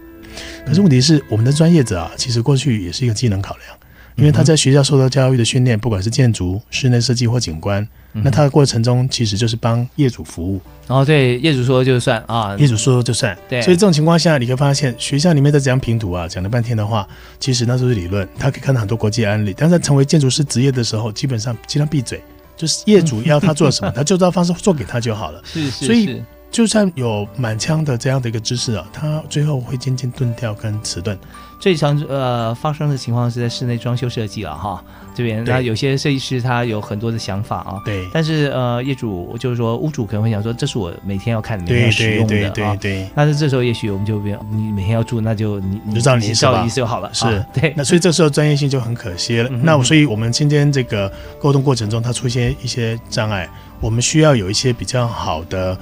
[SPEAKER 2] 可是问题是，我们的专业者啊，其实过去也是一个技能考量，因为他在学校受到教育的训练，不管是建筑、室内设计或景观，那他的过程中其实就是帮业主服务，
[SPEAKER 1] 哦，对，业主说就算啊，
[SPEAKER 2] 业主说就算。
[SPEAKER 1] 对
[SPEAKER 2] 所以这种情况下，你可以发现学校里面在这样评图啊，讲了半天的话，其实那都是理论，他可以看到很多国际案例，但是在成为建筑师职业的时候，基本上尽量闭嘴。就是业主要他做什么，他就照方式做给他就好了。
[SPEAKER 1] 是是，
[SPEAKER 2] 所以
[SPEAKER 1] 是
[SPEAKER 2] 就算有满腔的这样的一个知识啊，他最后会渐渐钝掉跟迟钝。
[SPEAKER 1] 最常呃发生的情况是在室内装修设计了哈，这边那有些设计师他有很多的想法啊，
[SPEAKER 2] 对
[SPEAKER 1] 但是呃业主就是说屋主可能会想说，这是我每天要看、每天要使用的啊。
[SPEAKER 2] 对对。
[SPEAKER 1] 但是这时候也许我们就变，你每天要住，那就你你
[SPEAKER 2] 就照你意思吧
[SPEAKER 1] 照意思就好了。
[SPEAKER 2] 是
[SPEAKER 1] 啊对，
[SPEAKER 2] 那所以这时候专业性就很可惜了。
[SPEAKER 1] 嗯
[SPEAKER 2] 那所以我们今天这个沟通过程中，它出现一些障碍，我们需要有一些比较好的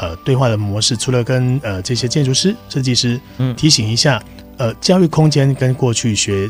[SPEAKER 2] 呃对话的模式，除了跟呃这些建筑师、设计师
[SPEAKER 1] 嗯
[SPEAKER 2] 提醒一下，呃教育空间跟过去学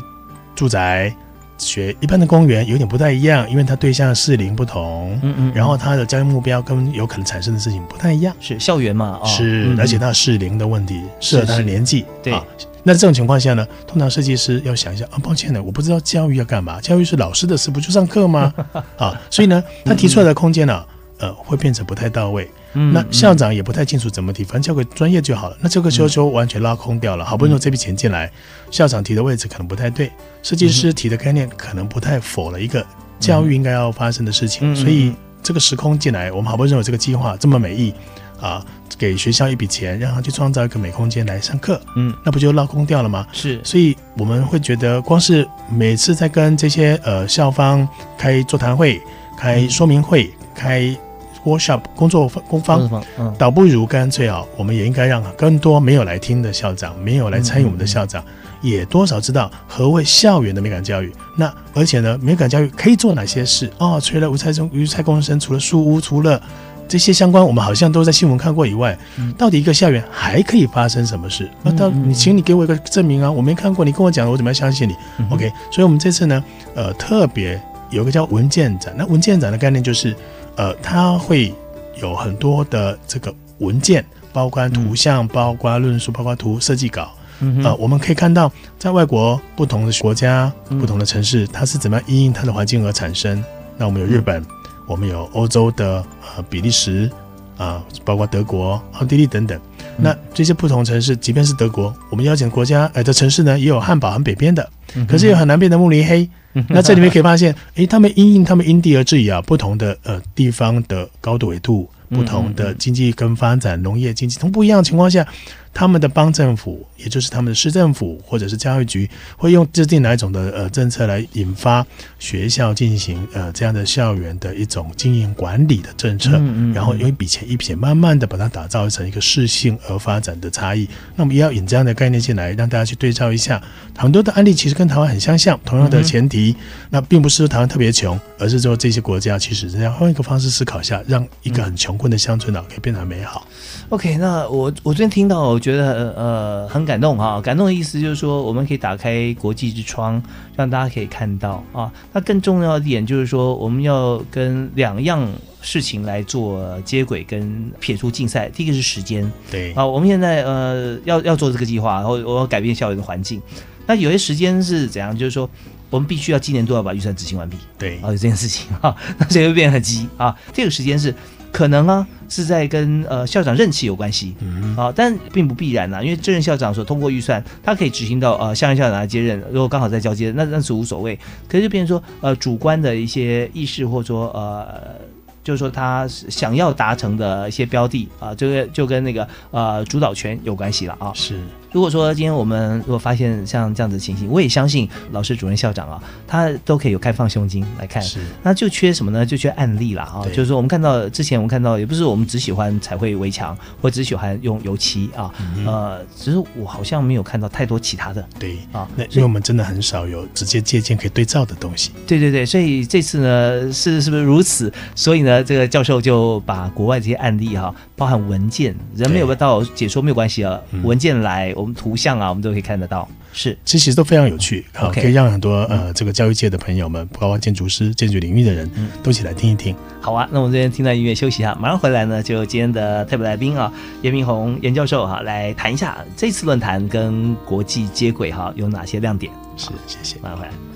[SPEAKER 2] 住宅、学一般的公园有点不太一样，因为它对象适龄不同，
[SPEAKER 1] 嗯嗯，
[SPEAKER 2] 然后它的教育目标跟有可能产生的事情不太一样。
[SPEAKER 1] 是校园嘛，哦
[SPEAKER 2] 是，
[SPEAKER 1] 嗯
[SPEAKER 2] 而且它适龄的问题，适合他的年纪。
[SPEAKER 1] 对
[SPEAKER 2] 啊那这种情况下呢，通常设计师要想一下啊，抱歉呢，我不知道教育要干嘛，教育是老师的事，不就上课吗？啊，所以呢，他提出来的空间呢、呃，会变成不太到位。
[SPEAKER 1] 嗯
[SPEAKER 2] 那校长也不太清楚怎么提，反正交给专业就好了。那这个时候就完全拉空掉了。好不容易有这笔钱进来，校长提的位置可能不太对，设计师提的概念可能不太符了一个教育应该要发生的事情。
[SPEAKER 1] 嗯
[SPEAKER 2] 所以这个时空进来，我们好不容易有这个计划这么美意啊，给学校一笔钱，让他去创造一个美空间来上课，
[SPEAKER 1] 嗯
[SPEAKER 2] 那不就拉空掉了吗？
[SPEAKER 1] 是
[SPEAKER 2] 所以我们会觉得，光是每次在跟这些呃校方开座谈会、开说明会、开 workshop 工作方工方，
[SPEAKER 1] 嗯
[SPEAKER 2] 倒不如干脆啊，我们也应该让更多没有来听的校长、没有来参与我们的校长，也多少知道何谓校园的美感教育。那而且呢，美感教育可以做哪些事？哦，除了无菜中无菜共生，除了书屋，除了这些相关，我们好像都在新闻看过以外，到底一个校园还可以发生什么事？那到你，请你给我一个证明啊！我没看过，你跟我讲，我怎么样相信你、o k 所以我们这次呢，呃，特别有个叫文件展。那文件展的概念就是，呃，它会有很多的这个文件，包括图像，包括论述，包括图设计稿。
[SPEAKER 1] 嗯
[SPEAKER 2] 呃，我们可以看到，在外国不同的国家、不同的城市，它是怎么样因应它的环境而产生。那我们有日本，我们有欧洲的呃比利时啊、包括德国、奥地利等等。那这些不同城市，即便是德国，我们邀请国家呃的城市呢，也有汉堡很北边的，可是也有很南边的慕尼黑。那这里面可以发现，诶，他们因应他们因地而制宜啊，不同的呃地方的高度纬度、不同的经济跟发展、农业经济，从不一样的情况下，他们的邦政府，也就是他们的市政府或者是教育局，会用制定哪一种的呃政策来引发学校进行呃这样的校园的一种经营管理的政策，
[SPEAKER 1] 嗯嗯
[SPEAKER 2] 然后用一笔钱一笔钱慢慢的把它打造成一个适性而发展的差异。那我们也要引这样的概念进来，让大家去对照一下，很多的案例其实跟台湾很相像，同样的前提，那并不是说台湾特别穷，而是说这些国家其实是要换一个方式思考一下，让一个很穷困的乡村啊可以变得很美好。
[SPEAKER 1] OK，那我我昨天听到，我觉得呃很感动哈、感动的意思就是说，我们可以打开国际之窗，让大家可以看到啊。那更重要的点就是说，我们要跟两样事情来做接轨跟撇出竞赛。第一个是时间
[SPEAKER 2] 对
[SPEAKER 1] 啊，我们现在呃要要做这个计划，然后我要改变校园的环境。那有些时间是怎样？就是说，我们必须要今年都要把预算执行完毕。
[SPEAKER 2] 对
[SPEAKER 1] 啊，有这件事情哈，那所以会变得很急啊。这个时间是可能啊是在跟呃校长任期有关系，
[SPEAKER 2] 嗯
[SPEAKER 1] 啊，但并不必然呐、因为这任校长所通过预算，他可以执行到呃下任校长来接任，如果刚好在交接，那那是无所谓。可是就变成说呃主观的一些意识，或者说呃。就是说，他想要达成的一些标的啊，这个就跟那个呃主导权有关系了啊。
[SPEAKER 2] 是
[SPEAKER 1] 如果说今天我们如果发现像这样子的情形，我也相信老师、主任、校长啊，他都可以有开放胸襟来看。
[SPEAKER 2] 是，
[SPEAKER 1] 那就缺什么呢？就缺案例啦啊！就是说，我们看到之前我们看到，也不是我们只喜欢彩绘围墙，或只喜欢用油漆啊，呃，只是我好像没有看到太多其他的。
[SPEAKER 2] 对
[SPEAKER 1] 啊
[SPEAKER 2] 那因为我们真的很少有直接借鉴可以对照的东西。
[SPEAKER 1] 对对对，所以这次呢是是不是如此？所以呢，这个教授就把国外这些案例哈、包含文件，人没有到解说没有关系啊，
[SPEAKER 2] 嗯
[SPEAKER 1] 文件来，我们图像啊，我们都可以看得到。是，
[SPEAKER 2] 其实都非常有趣，好
[SPEAKER 1] OK
[SPEAKER 2] 可以让很多呃这个教育界的朋友们，包括建筑师、建筑领域的人，都一起来听一听。
[SPEAKER 1] 好啊，那我们这边听到音乐休息一下，马上回来呢，就今天的特别来宾啊，严明宏严教授哈、来谈一下这次论坛跟国际接轨哈、有哪些亮点。
[SPEAKER 2] 是，谢谢。
[SPEAKER 1] 马上回来。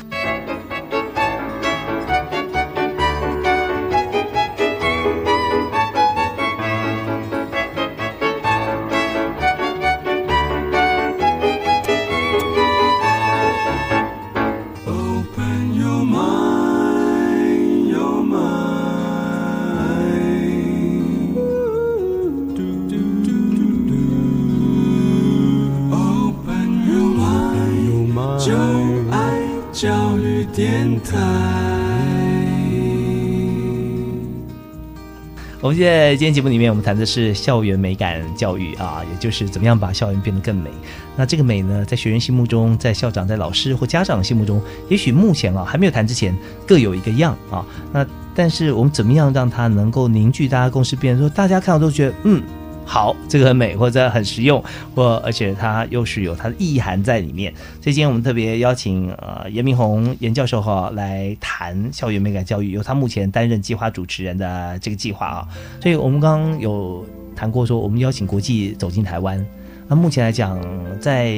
[SPEAKER 1] 我们现在今天节目里面，我们谈的是校园美感教育啊，也就是怎么样把校园变得更美。那这个美呢，在学员心目中，在校长、在老师或家长心目中，也许目前啊还没有谈之前，各有一个样啊。那但是我们怎么样让它能够凝聚大家共识，变成说大家看到都觉得嗯。好，这个很美，或者很实用，或而且它又是有它的意涵在里面。所以今天我们特别邀请呃严明宏严教授哈来谈校园美感教育，由他目前担任计划主持人的这个计划啊。所以我们刚刚有谈过说，我们邀请国际走进台湾。那目前来讲，在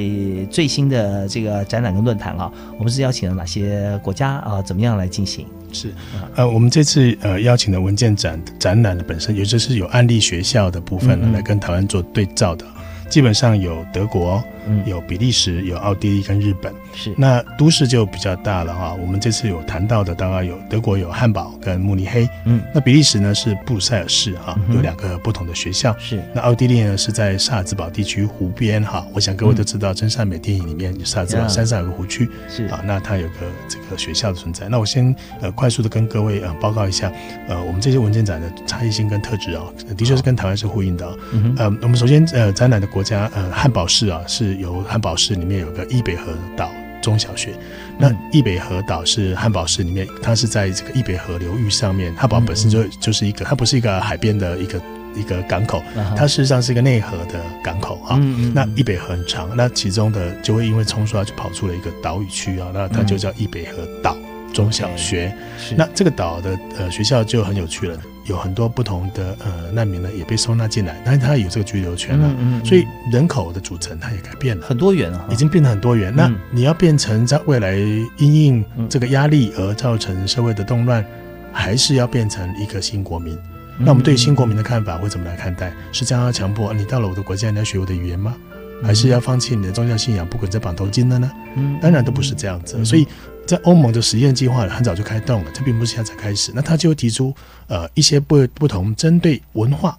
[SPEAKER 1] 最新的这个展览跟论坛啊，我们是邀请了哪些国家啊？怎么样来进行？
[SPEAKER 2] 是，呃，我们这次呃邀请的文件展展览的本身，也就是有案例学校的部分呢，来跟台湾做对照的。基本上有德国、
[SPEAKER 1] 嗯。
[SPEAKER 2] 有比利时、有奥地利跟日本。
[SPEAKER 1] 是。
[SPEAKER 2] 那都市就比较大了哈。我们这次有谈到的，大概有德国有汉堡跟慕尼黑，
[SPEAKER 1] 嗯，
[SPEAKER 2] 那比利时呢是布鲁塞尔市哈有两个不同的学校。
[SPEAKER 1] 是。
[SPEAKER 2] 那奥地利呢是在萨尔茨堡地区湖边哈，我想各位都知道，真善美电影里面萨尔茨堡
[SPEAKER 1] 呀
[SPEAKER 2] 山上有个湖区，
[SPEAKER 1] 是。
[SPEAKER 2] 啊，那它有个这个学校的存在。那我先呃快速的跟各位呃报告一下，呃，我们这些文件展的差异性跟特质啊，呃的确是跟台湾是呼应的、哦。
[SPEAKER 1] 嗯
[SPEAKER 2] 呃，我们首先呃展览的国家呃汉堡市啊，是由汉堡市里面有个易北河岛中小学。那易北河岛是汉堡市里面，它是在这个易北河流域上面，汉堡本身就就是一个，它不是一个海边的一个一个港口，它事实上是一个内河的港口啊。
[SPEAKER 1] 嗯嗯嗯
[SPEAKER 2] 那易北河很长，那其中的就会因为冲刷就跑出了一个岛屿区啊，那它就叫易北河岛中小学。
[SPEAKER 1] 是
[SPEAKER 2] 那这个岛的呃学校就很有趣了，有很多不同的呃难民呢也被收纳进来，但是他有这个居留权了，
[SPEAKER 1] 嗯嗯嗯
[SPEAKER 2] 所以人口的组成它也改变了。
[SPEAKER 1] 很多元啊，
[SPEAKER 2] 已经变得很多元。那
[SPEAKER 1] 嗯
[SPEAKER 2] 你要变成在未来因应这个压力而造成社会的动乱，还是要变成一个新国民？那我们对新国民的看法会怎么来看待？是这样要强迫你到了我的国家你要学我的语言吗？还是要放弃你的宗教信仰，不滚这绑头巾的呢？
[SPEAKER 1] 嗯
[SPEAKER 2] 当然都不是这样子。所以在欧盟的实验计划很早就开动了，这并不是现在才开始。那他就会提出呃一些不不同针对文化、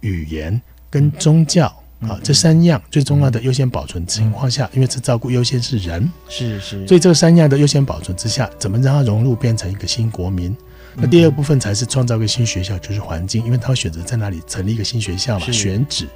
[SPEAKER 2] 语言跟宗教啊这三样最重要的优先保存情况下，因为这照顾优先是人，
[SPEAKER 1] 是是，
[SPEAKER 2] 所以这三样的优先保存之下，怎么让它融入变成一个新国民？那第二部分才是创造一个新学校，就是环境，因为他会选择在哪里成立一个新学校嘛，选址。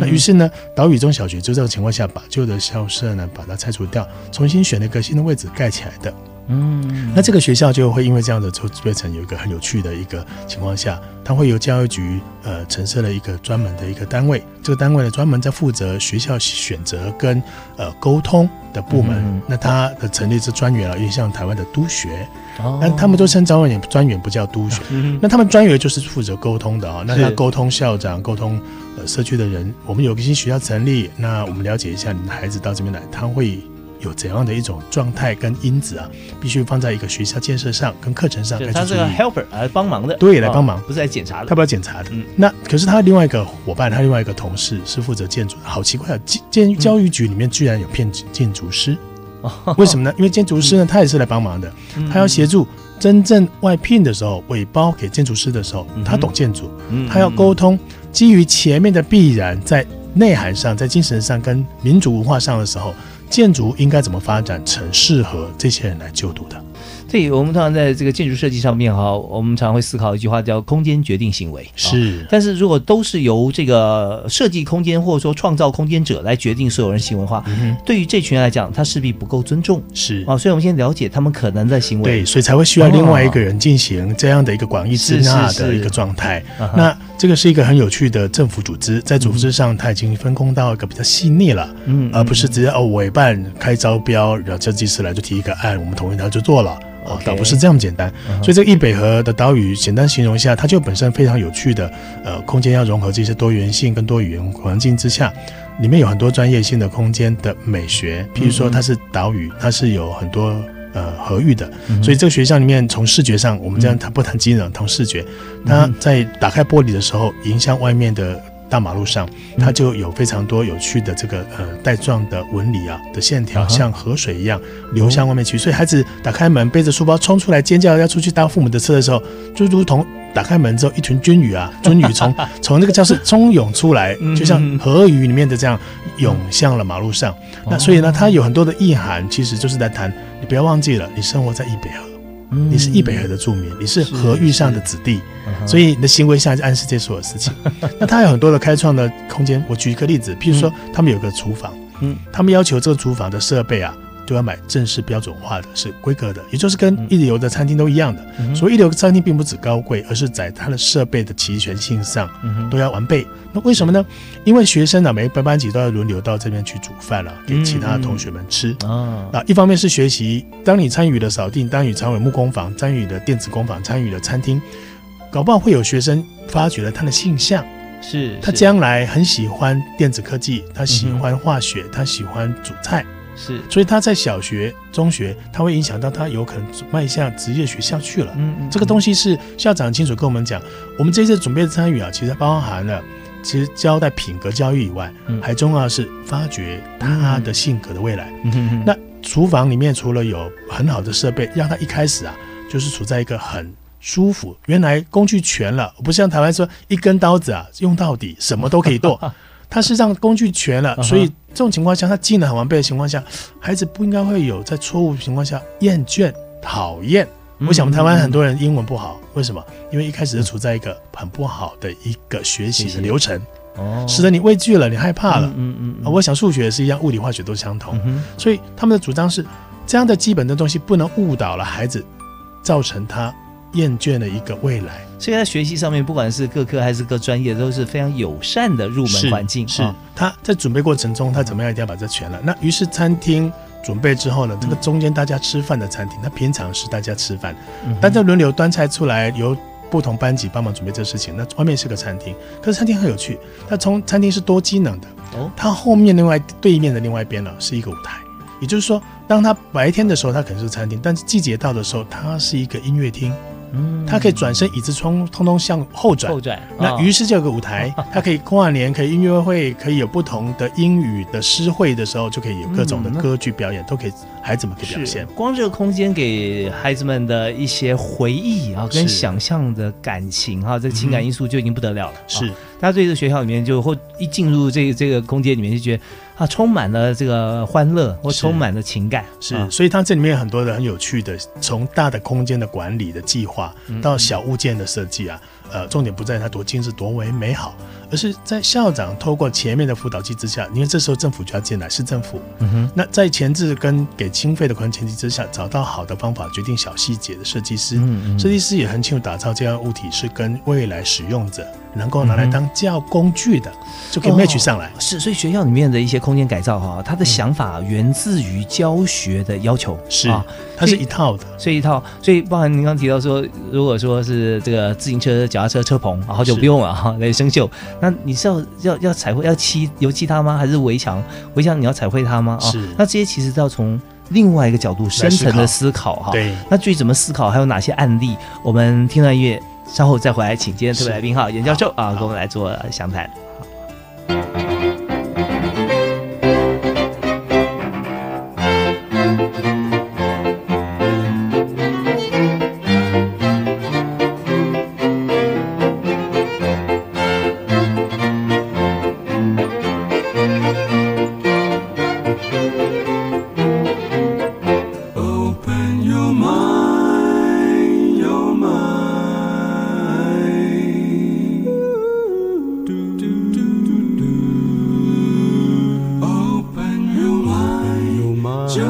[SPEAKER 2] 那于是呢，岛屿中小学就这种情况下，把旧的校舍呢把它拆除掉，重新选了一个新的位置盖起来的。
[SPEAKER 1] 嗯，
[SPEAKER 2] 那这个学校就会因为这样的就变成有一个很有趣的一个情况下，它会由教育局呃陈设了一个专门的一个单位，这个单位呢专门在负责学校选择跟呃沟通的部门。
[SPEAKER 1] 嗯
[SPEAKER 2] 那它的成立是专员啊，因为像台湾的督学，
[SPEAKER 1] 哦
[SPEAKER 2] 但他们都称专员专员不叫督学。
[SPEAKER 1] 嗯
[SPEAKER 2] 那他们专员就是负责沟通的啊、那他沟通校长、沟通呃社区的人，我们有一些学校成立，那我们了解一下你的孩子到这边来，他会有怎样的一种状态跟因子啊，必须放在一个学校建设上跟课程上
[SPEAKER 1] 就他是个 helper 来帮忙的，
[SPEAKER 2] 对来帮忙。
[SPEAKER 1] 哦不是来检查的，
[SPEAKER 2] 他不要检查的。
[SPEAKER 1] 嗯。
[SPEAKER 2] 那可是他另外一个伙伴，他另外一个同事是负责建筑的，好奇怪啊！建建教育局里面居然有骗建筑师，为什么呢？因为建筑师呢，他也是来帮忙的，
[SPEAKER 1] 嗯。
[SPEAKER 2] 他要协助真正外聘的时候，委包给建筑师的时候，他懂建筑，
[SPEAKER 1] 嗯。
[SPEAKER 2] 他要沟通，基于前面的必然，在内涵上、在精神上跟民族文化上的时候，建筑应该怎么发展成适合这些人来就读的？
[SPEAKER 1] 对，我们通常在这个建筑设计上面哈，我们常会思考一句话叫“空间决定行为”。
[SPEAKER 2] 是，
[SPEAKER 1] 但是如果都是由这个设计空间或者说创造空间者来决定所有人行为的话，对于这群人来讲，他势必不够尊重。
[SPEAKER 2] 是
[SPEAKER 1] 啊，所以我们先了解他们可能的行为。
[SPEAKER 2] 对，所以才会需要另外一个人进行这样的一个广义支纳的一个状态。那这个是一个很有趣的政府组织，在组织上它已经分工到一个比较细腻了，嗯，而不是直接哦委办开招标，然后设计师来就提一个案，我们同意他就做了。哦，倒不是这样简单，所以这个易北河的岛屿，简单形容一下，它就本身非常有趣的，呃，空间要融合这些多元性跟多语言环境之下，里面有很多专业性的空间的美学，譬如说它是岛屿，它是有很多呃河域的，所以这个学校里面从视觉上，我们这样谈不谈机能，谈视觉，它在打开玻璃的时候，迎向外面的。大马路上，它就有非常多有趣的这个呃带状的纹理啊的线条，像河水一样流向外面去。所以孩子打开门，背着书包冲出来尖叫，要出去搭父母的车的时候，就如同打开门之后，一群军鱼啊，军鱼从从那个教室冲涌出来，就像河鱼里面的这样涌向了马路上。那所以呢，它有很多的意涵，其实就是在谈，你不要忘记了，你生活在易北河。你是易北河的住民，你是河域上的子弟，所以你的行为下就暗示这所有事情。那它有很多的开创的空间。我举一个例子，譬如说，他们有个厨房，嗯，他们要求这个厨房的设备啊。都要买正式标准化的，是规格的，也就是跟一流的餐厅都一样的。所以一流餐厅并不止高贵，而是在它的设备的齐全性上都要完备。那为什么呢？因为学生呢，每个班班级都要轮流到这边去煮饭了，给其他的同学们吃啊。啊，一方面是学习，当你参与了扫地，参与参与木工坊，参与了电子工坊，参与了餐厅，搞不好会有学生发掘了他的性向，
[SPEAKER 1] 是
[SPEAKER 2] 他将来很喜欢电子科技，他喜欢化学，他喜欢煮菜。
[SPEAKER 1] 是，
[SPEAKER 2] 所以他在小学、中学，他会影响到他有可能迈向职业学校去了。嗯嗯，这个东西是校长清楚跟我们讲。我们这次准备的参与啊，其实包含了，其实交代品格教育以外，还重要是发掘他的性格的未来。嗯那厨房里面除了有很好的设备，让他一开始啊，就是处在一个很舒服。原来工具全了，不像台湾说一根刀子啊用到底，什么都可以剁。他是让工具全了，所以这种情况下，他技能很完备的情况下，孩子不应该会有在错误情况下厌倦、讨厌。我想我们台湾很多人英文不好，为什么？因为一开始是处在一个很不好的一个学习的流程，哦，使得你畏惧了，你害怕了。嗯嗯。我想数学也是一样，物理化学都相同。所以他们的主张是，这样的基本的东西不能误导了孩子，造成他。厌倦的一个未来，
[SPEAKER 1] 所以在学习上面，不管是各科还是各专业，都是非常友善的入门环境。
[SPEAKER 2] 是他在准备过程中，他怎么样一定要把这全了。那于是餐厅准备之后呢，这个中间大家吃饭的餐厅，那平常是大家吃饭，大家轮流端菜出来，由不同班级帮忙准备这事情。那外面是个餐厅，可是餐厅很有趣，它从餐厅是多机能的哦。它后面另外对面的另外一边呢，是一个舞台，也就是说，当他白天的时候，它可能是餐厅，但是季节到的时候，它是一个音乐厅。嗯，他可以转身，椅子冲通通向后转。
[SPEAKER 1] 后转。
[SPEAKER 2] 那于是就有个舞台，他可以跨年，可以音乐会，可以有不同的英语的诗会的时候，就可以有各种的歌剧表演，都可以孩子们可以表现。
[SPEAKER 1] 光这个空间给孩子们的一些回忆啊，跟想象的感情哈，这个情感因素就已经不得了了。
[SPEAKER 2] 是，
[SPEAKER 1] 大家对这个学校里面就或一进入这个这个空间里面就觉得。啊，充满了这个欢乐，或充满了情感，
[SPEAKER 2] 是，所以它这里面有很多的很有趣的，从大的空间的管理的计划到小物件的设计啊，呃，重点不在它多精致多为美好。而是在校长透过前面的辅导机之下，因为这时候政府就要进来，市政府。嗯哼。那在前置跟给经费的前提之下，找到好的方法，决定小细节的设计师。嗯嗯。设计师也很清楚，打造这样物体是跟未来使用者能够拿来当教工具的，就可以 match 上来。
[SPEAKER 1] 是，所以学校里面的一些空间改造哈，他的想法源自于教学的要求。
[SPEAKER 2] 是啊，它是一套的，
[SPEAKER 1] 所以一套。所以包含您刚提到说，如果说是这个自行车、脚踏车车棚，然后就不用了哈，来生锈。那你是要要要彩绘要漆油漆它吗？还是围墙围墙你要彩绘它吗？
[SPEAKER 2] 是。
[SPEAKER 1] 那这些其实都要从另外一个角度深层的思考哈。
[SPEAKER 2] 对。
[SPEAKER 1] 那至于怎么思考，还有哪些案例？我们听了音乐，稍后再回来，请今天特别来宾哈，严教授啊，跟我们来做详谈。
[SPEAKER 7] 就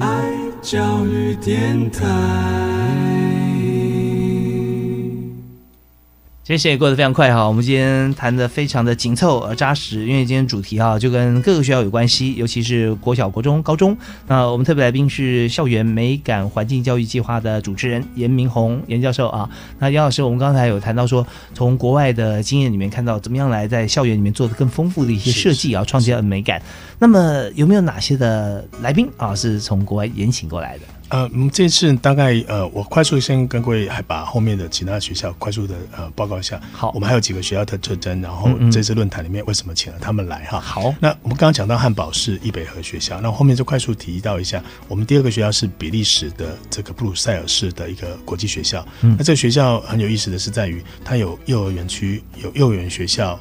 [SPEAKER 7] 爱
[SPEAKER 1] 教育电台。谢谢过得非常快哈，我们今天谈的非常的紧凑而扎实，因为今天主题哈就跟各个学校有关系，尤其是国小、国中、高中。那我们特别来宾是校园美感环境教育计划的主持人严明宏严教授啊。那严老师，我们刚才有谈到说，从国外的经验里面看到怎么样来在校园里面做的更丰富的一些设计啊，创建美感。那么有没有哪些的来宾啊是从国外延请过来的？
[SPEAKER 2] 呃，嗯，这次大概呃，我快速先跟各位还把后面的其他学校快速的呃报告一下。
[SPEAKER 1] 好，
[SPEAKER 2] 我们还有几个学校的特征，然后这次论坛里面为什么请了他们来哈？
[SPEAKER 1] 好，
[SPEAKER 2] 那我们刚刚讲到汉堡是易北河学校，那后面就快速提到一下，我们第二个学校是比利时的这个布鲁塞尔市的一个国际学校。
[SPEAKER 1] 嗯
[SPEAKER 2] 那这个学校很有意思的是在于，它有幼儿园区，有幼儿园学校。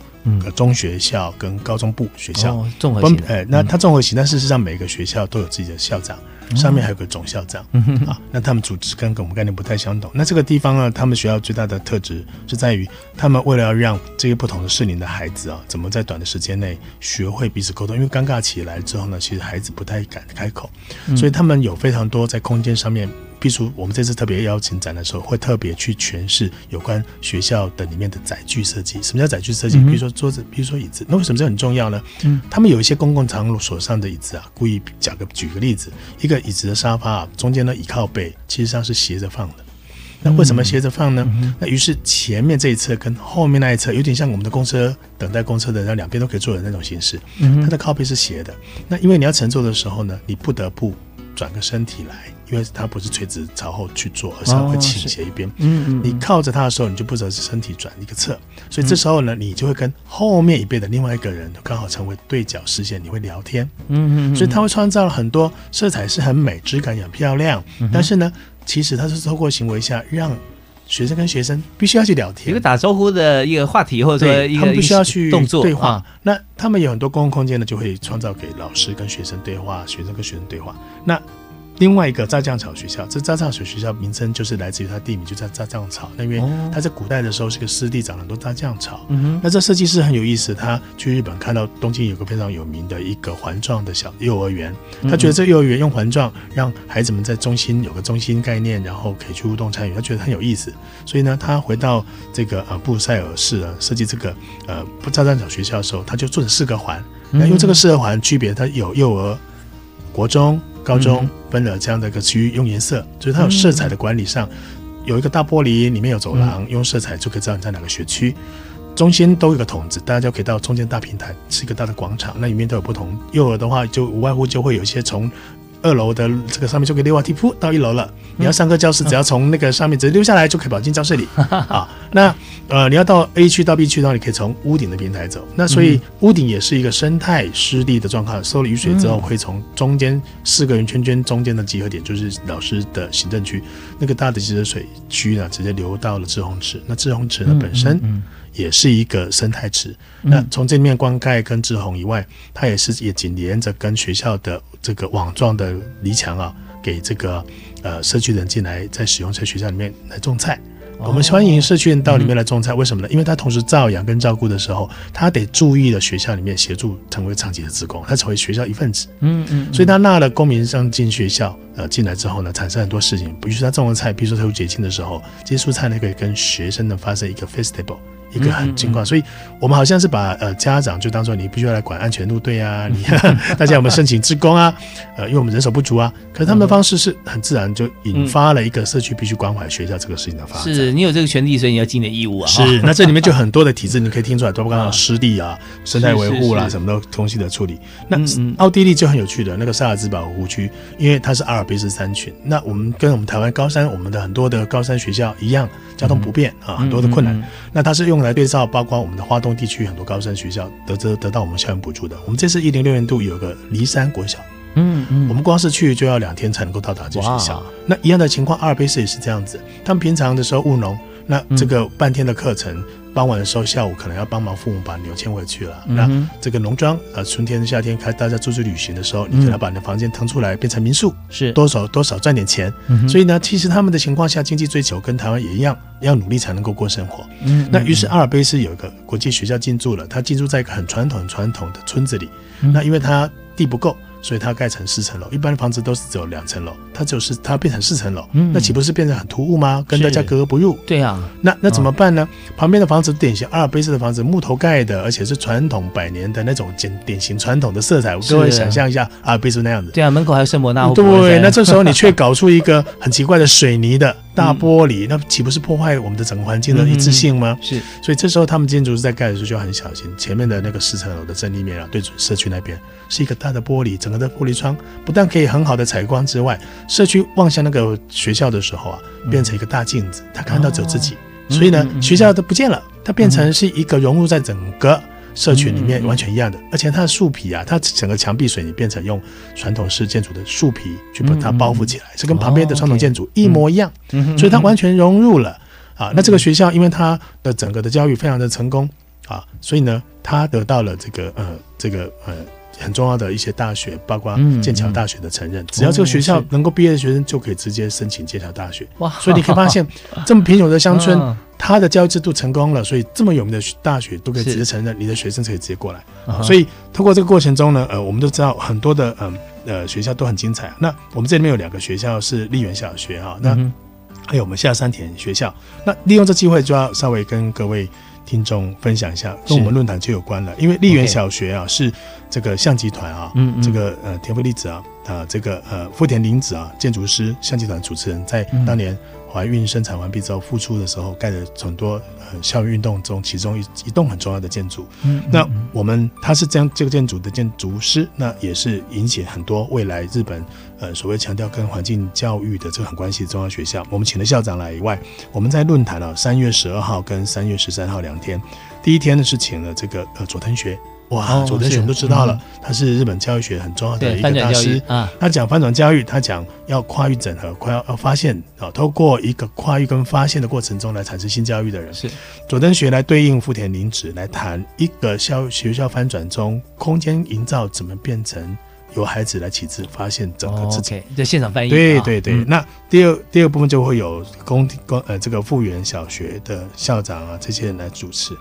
[SPEAKER 2] 中学校跟高中部学校，
[SPEAKER 1] 哦综合型的
[SPEAKER 2] 分哎，那它综合型，但事实上每个学校都有自己的校长，上面还有个总校长。
[SPEAKER 1] 嗯哼
[SPEAKER 2] 啊，那他们组织跟跟我们概念不太相同。那这个地方呢，他们学校最大的特质是在于，他们为了要让这些不同的适龄的孩子啊，怎么在短的时间内学会彼此沟通，因为尴尬起来之后呢，其实孩子不太敢开口，
[SPEAKER 1] 嗯
[SPEAKER 2] 所以他们有非常多在空间上面。譬如我们这次特别邀请展的时候，会特别去诠释有关学校的里面的载具设计。什么叫载具设计？比如说桌子，比如说椅子。那为什么这很重要呢？
[SPEAKER 1] 嗯，
[SPEAKER 2] 他们有一些公共场所上的椅子啊，故意讲个举个例子，一个椅子的沙发啊，中间的椅靠背其实上是斜着放的。那为什么斜着放呢？那于是前面这一侧跟后面那一侧有点像我们的公车等待公车的，那两边都可以坐的那种形式。
[SPEAKER 1] 嗯
[SPEAKER 2] 它的靠背是斜的。那因为你要乘坐的时候呢，你不得不转个身体来，因为它不是垂直朝后去做，而是它会倾斜一边。
[SPEAKER 1] 嗯嗯，
[SPEAKER 2] 你靠着它的时候，你就不只是身体转一个侧，所以这时候呢，你就会跟后面一辈的另外一个人刚好成为对角视线，你会聊天。
[SPEAKER 1] 嗯嗯，
[SPEAKER 2] 所以它会创造了很多色彩是很美，质感也很漂亮。
[SPEAKER 1] 嗯
[SPEAKER 2] 但是呢，其实它是透过行为下让学生跟学生必须要去聊天，
[SPEAKER 1] 一个打招呼的一个话题，或者说一个
[SPEAKER 2] 对他们必须要去
[SPEAKER 1] 动作
[SPEAKER 2] 对话。
[SPEAKER 1] 啊
[SPEAKER 2] 那他们有很多公共空间呢，就会创造给老师跟学生对话，学生跟学生对话。那另外一个炸酱草学校，这炸酱草学校名称就是来自于它地名就叫炸酱草，那因为
[SPEAKER 1] 哦
[SPEAKER 2] 它在古代的时候是个湿地，长了很多炸酱草。
[SPEAKER 1] 嗯哼
[SPEAKER 2] 那这设计师很有意思，他去日本看到东京有个非常有名的一个环状的小幼儿园，他觉得这幼儿园用环状让孩子们在中心有个中心概念，然后可以去互动参与，他觉得很有意思。所以呢，他回到这个呃布鲁塞尔市啊设计这个呃不炸弹草学校的时候，他就做了四个环，那用这个四个环区别，它有幼儿、国中、高中分了这样的一个区域，用颜色，就是它有色彩的管理上。有一个大玻璃，里面有走廊，用色彩就可以知道你在哪个学区。中间都有个筒子，大家就可以到中间大平台，是一个大的广场，那里面都有不同。幼儿的话，就无外乎就会有一些从二楼的这个上面就可以溜滑梯铺到一楼了。你要上课教室，只要从那个上面直接溜下来，就可以跑进教室里 啊。那呃，你要到 A 区到 B 区的话，你可以从屋顶的平台走。那所以屋顶也是一个生态湿地的状况，收了雨水之后，会从中间四个圆圈圈中间的集合点，就是老师的行政区，那个大的集合水区呢，直接流到了志洪池。那志洪池呢本身。也是一个生态池。那从这面灌溉跟志洪以外，它也是也紧连着跟学校的这个网状的篱墙啊，给这个呃社区人进来，在使用在学校里面来种菜。我们欢迎社区人到里面来种菜，为什么呢？因为他同时照养跟照顾的时候，他得注意了学校里面协助成为长期的职工，他成为学校一份子。
[SPEAKER 1] 嗯嗯，
[SPEAKER 2] 所以他纳了公民上进学校，呃，进来之后呢，产生很多事情，比如说他种的菜，比如说他有节庆的时候，这些蔬菜呢可以跟学生呢发生一个 festival。一个很情况，所以我们好像是把呃家长就当做你必须要来管安全路队啊，你大家有没有申请职工啊？呃，因为我们人手不足啊，可是他们的方式是很自然，就引发了一个社区必须关怀学校这个事情的发展。
[SPEAKER 1] 是你有这个权利，所以你要尽的义务啊。
[SPEAKER 2] 是，那这里面就很多的体制，你可以听出来，包括刚刚湿地啊、生态维护啦，什么的东西的处理。那奥地利就很有趣的，那个萨尔兹堡湖区，因为它是阿尔卑斯山群，那我们跟我们台湾高山，我们的很多的高山学校一样，交通不便啊，很多的困难。那它是用来对照，包括我们的花东地区很多高山学校得得得到我们校园补助的。我们这次一零六年度有个骊山国小。
[SPEAKER 1] 嗯嗯，
[SPEAKER 2] 我们光是去就要两天才能够到达这学校。那一样的情况，阿尔卑斯也是这样子。他们平常的时候务农，那这个半天的课程，傍晚的时候下午可能要帮忙父母把牛牵回去了。
[SPEAKER 1] 嗯
[SPEAKER 2] 那这个农庄，呃，春天、夏天开大家出去旅行的时候，你可能要把你的房间腾出来变成民宿，
[SPEAKER 1] 是
[SPEAKER 2] 多少多少赚点钱。
[SPEAKER 1] 嗯
[SPEAKER 2] 所以呢，其实他们的情况下，经济追求跟台湾也一样，要努力才能够过生活。
[SPEAKER 1] 嗯
[SPEAKER 2] 那于是阿尔卑斯有一个国际学校进驻了，它进驻在一个很传统、很传统的村子里。
[SPEAKER 1] 嗯
[SPEAKER 2] 那因为它地不够，所以它盖成四层楼。一般的房子都是只有两层楼，它只有是它变成四层楼，
[SPEAKER 1] 嗯
[SPEAKER 2] 那岂不是变得很突兀吗？跟大家格格不入。
[SPEAKER 1] 对啊，
[SPEAKER 2] 那那怎么办呢？旁边的房子典型阿尔卑斯的房子，木头盖的，而且是传统百年的那种典典型传统的色彩。各位想象一下阿尔卑斯那样子。
[SPEAKER 1] 对啊，门口还有圣伯纳户。
[SPEAKER 2] 对，那这时候你却 搞出一个很奇怪的水泥的大玻璃，那岂不是破坏我们的整个环境的一致性吗？
[SPEAKER 1] 是，
[SPEAKER 2] 所以这时候他们建筑师在盖的时候就很小心，前面的那个四层楼的正立面啊，对准社区那边是一个大的玻璃，整个的玻璃窗不但可以很好的采光之外，社区望向那个学校的时候啊，变成一个大镜子，他看到只有自己，所以呢学校都不见了，它变成是一个融入在整个。社群里面完全一样的，而且它的树皮啊，它整个墙壁水泥变成用传统式建筑的树皮去把它包覆起来，是跟旁边的传统建筑一模一样，
[SPEAKER 1] 嗯
[SPEAKER 2] 所以它完全融入了啊。那这个学校因为它的整个的教育非常的成功啊，所以呢，它得到了这个呃这个呃很重要的一些大学，包括
[SPEAKER 1] 嗯
[SPEAKER 2] 剑桥大学的承认。只要这个学校能够毕业的学生，就可以直接申请剑桥大学。
[SPEAKER 1] 哇
[SPEAKER 2] 所以你可以发现，这么贫穷的乡村
[SPEAKER 1] 嗯，
[SPEAKER 2] 它的教育制度成功了，所以这么有名的大学都可以直接承认，你的学生可以直接过来。
[SPEAKER 1] 啊
[SPEAKER 2] 所以通过这个过程中呢，呃，我们都知道很多的嗯呃学校都很精彩。那我们这里面有两个学校是丽园小学啊，那
[SPEAKER 1] 嗯
[SPEAKER 2] 还有我们下山田学校。那利用这机会，就要稍微跟各位听众分享一下，跟我们论坛就有关了。因为丽园小学啊是这个象集团啊，
[SPEAKER 1] 嗯嗯。
[SPEAKER 2] 这个呃田馥丽子啊啊、这个呃富田林子啊建筑师象集团主持人在
[SPEAKER 1] 嗯。
[SPEAKER 2] 当年怀孕生产完毕之后复出的时候盖的很多呃校园运动中其中一一栋很重要的建筑。
[SPEAKER 1] 嗯
[SPEAKER 2] 那我们他是这样这个建筑的建筑师，那也是引起很多未来日本呃所谓强调跟环境教育的这个很关系的重要学校。我们请了校长来以外，我们在论坛啊三月十二号跟三月十三号两天，第一天呢是请了这个呃佐藤学。哇，佐藤雄都知道了
[SPEAKER 1] 嗯，
[SPEAKER 2] 他是日本教育学很重要的一个大师。
[SPEAKER 1] 啊。
[SPEAKER 2] 他讲翻转教育，他讲要跨域整合，快要要发现啊，透过一个跨域跟发现的过程中来产生新教育的人。
[SPEAKER 1] 是。
[SPEAKER 2] 佐登学来对应福田林子来谈一个校学校翻转中空间营造怎么变成由孩子来启智发现整个自己。
[SPEAKER 1] OK，这现场翻译。啊
[SPEAKER 2] 对对对，
[SPEAKER 1] 嗯
[SPEAKER 2] 那第二第二部分就会有公公呃这个复原小学的校长啊这些人来主持。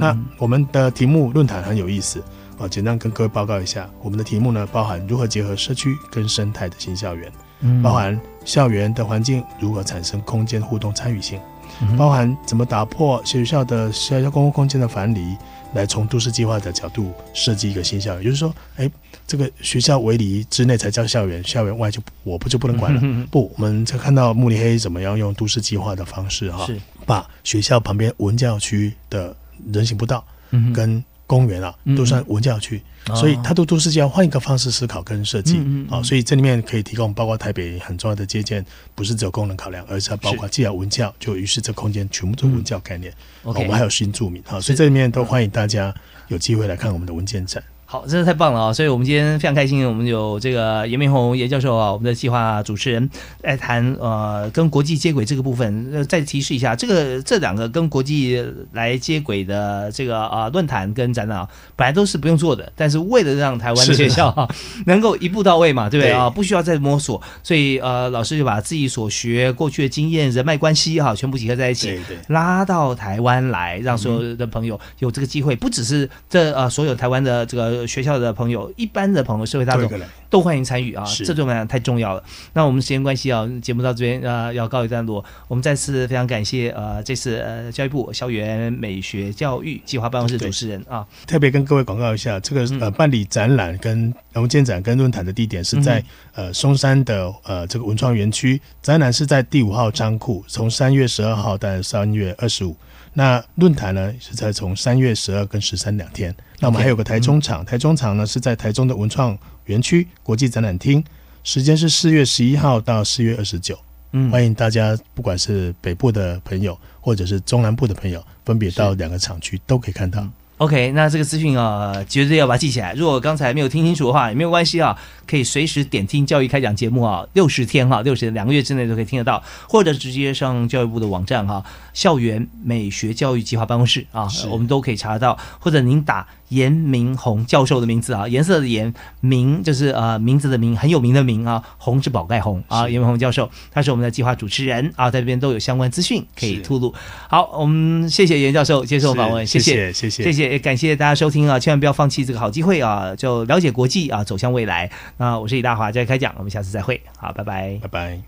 [SPEAKER 2] 那我们的题目论坛很有意思啊，简单跟各位报告一下，我们的题目呢包含如何结合社区跟生态的新校园，
[SPEAKER 1] 嗯
[SPEAKER 2] 包含校园的环境如何产生空间互动参与性，
[SPEAKER 1] 嗯
[SPEAKER 2] 包含怎么打破学校的学校公共空间的樊篱，来从都市计划的角度设计一个新校园，也就是说，哎，这个学校围篱之内才叫校园，校园外就我不就不能管了。
[SPEAKER 1] 嗯
[SPEAKER 2] 不，我们才看到慕尼黑怎么样用都市计划的方式哈，把学校旁边文教区的人行步道
[SPEAKER 1] 嗯
[SPEAKER 2] 跟公园啊
[SPEAKER 1] 嗯
[SPEAKER 2] 都算文教区，
[SPEAKER 1] 哦
[SPEAKER 2] 所以它都都市计划换一个方式思考跟设计啊，所以这里面可以提供包括台北很重要的借鉴，不是只有功能考量，而是它包括既然文教，就于是这空间全部都是文教概念。我们还有新住民啊，所以这里面都欢迎大家有机会来看我们的文件展。
[SPEAKER 1] 好，真的太棒了啊！所以我们今天非常开心，我们有这个严明宏严教授啊，我们的计划主持人来谈呃跟国际接轨这个部分。呃，再提示一下，这个这两个跟国际来接轨的这个啊、呃论坛跟展览啊，本来都是不用做的，但是为了让台湾的学校啊 能够一步到位嘛，对不对
[SPEAKER 2] 对
[SPEAKER 1] 啊？不需要再摸索，所以呃，老师就把自己所学、过去的经验、人脉关系哈、全部集合在一起，
[SPEAKER 2] 对对
[SPEAKER 1] 拉到台湾来，让所有的朋友有这个机会，不只是这呃所有台湾的这个学校的朋友，一般的朋友、社会大众
[SPEAKER 2] 都
[SPEAKER 1] 欢迎参与啊，这对我们来讲太重要了。那我们时间关系啊，节目到这边呃要告一段落，我们再次非常感谢呃这次呃教育部校园美学教育计划办公室主持人啊，
[SPEAKER 2] 特别跟各位广告一下，这个
[SPEAKER 1] 嗯。
[SPEAKER 2] 呃办理展览跟文件展跟论坛的地点是在呃松山的呃这个文创园区，展览是在第五号仓库，从三月十二号到三月二十五。那论坛呢是在从三月十二跟十三两天。那我们还有个台中场，台中场呢是在台中的文创园区国际展览厅，时间是四月十一号到四月二十九。
[SPEAKER 1] 嗯
[SPEAKER 2] 欢迎大家，不管是北部的朋友或者是中南部的朋友，分别到两个厂区都可以看到。
[SPEAKER 1] OK，那这个资讯啊，绝对要把它记起来。如果刚才没有听清楚的话，也没有关系啊，可以随时点听教育开讲节目啊，六十天哈，六十两个月之内都可以听得到，或者直接上教育部的网站哈，校园美学教育计划办公室啊，我们都可以查得到，或者您打严明宏教授的名字啊，颜色的颜，明就是呃名字的名，很有名的名啊，红是宝盖红啊，严明宏教授，他是我们的计划主持人啊，在这边都有相关资讯可以吐露。好，我们谢谢严教授接受访问，
[SPEAKER 2] 谢
[SPEAKER 1] 谢。
[SPEAKER 2] 谢谢
[SPEAKER 1] 谢谢，也感谢大家收听啊，千万不要放弃这个好机会啊，就了解国际啊，走向未来。那我是李大华，再开讲，我们下次再会，好，拜拜，
[SPEAKER 2] 拜拜。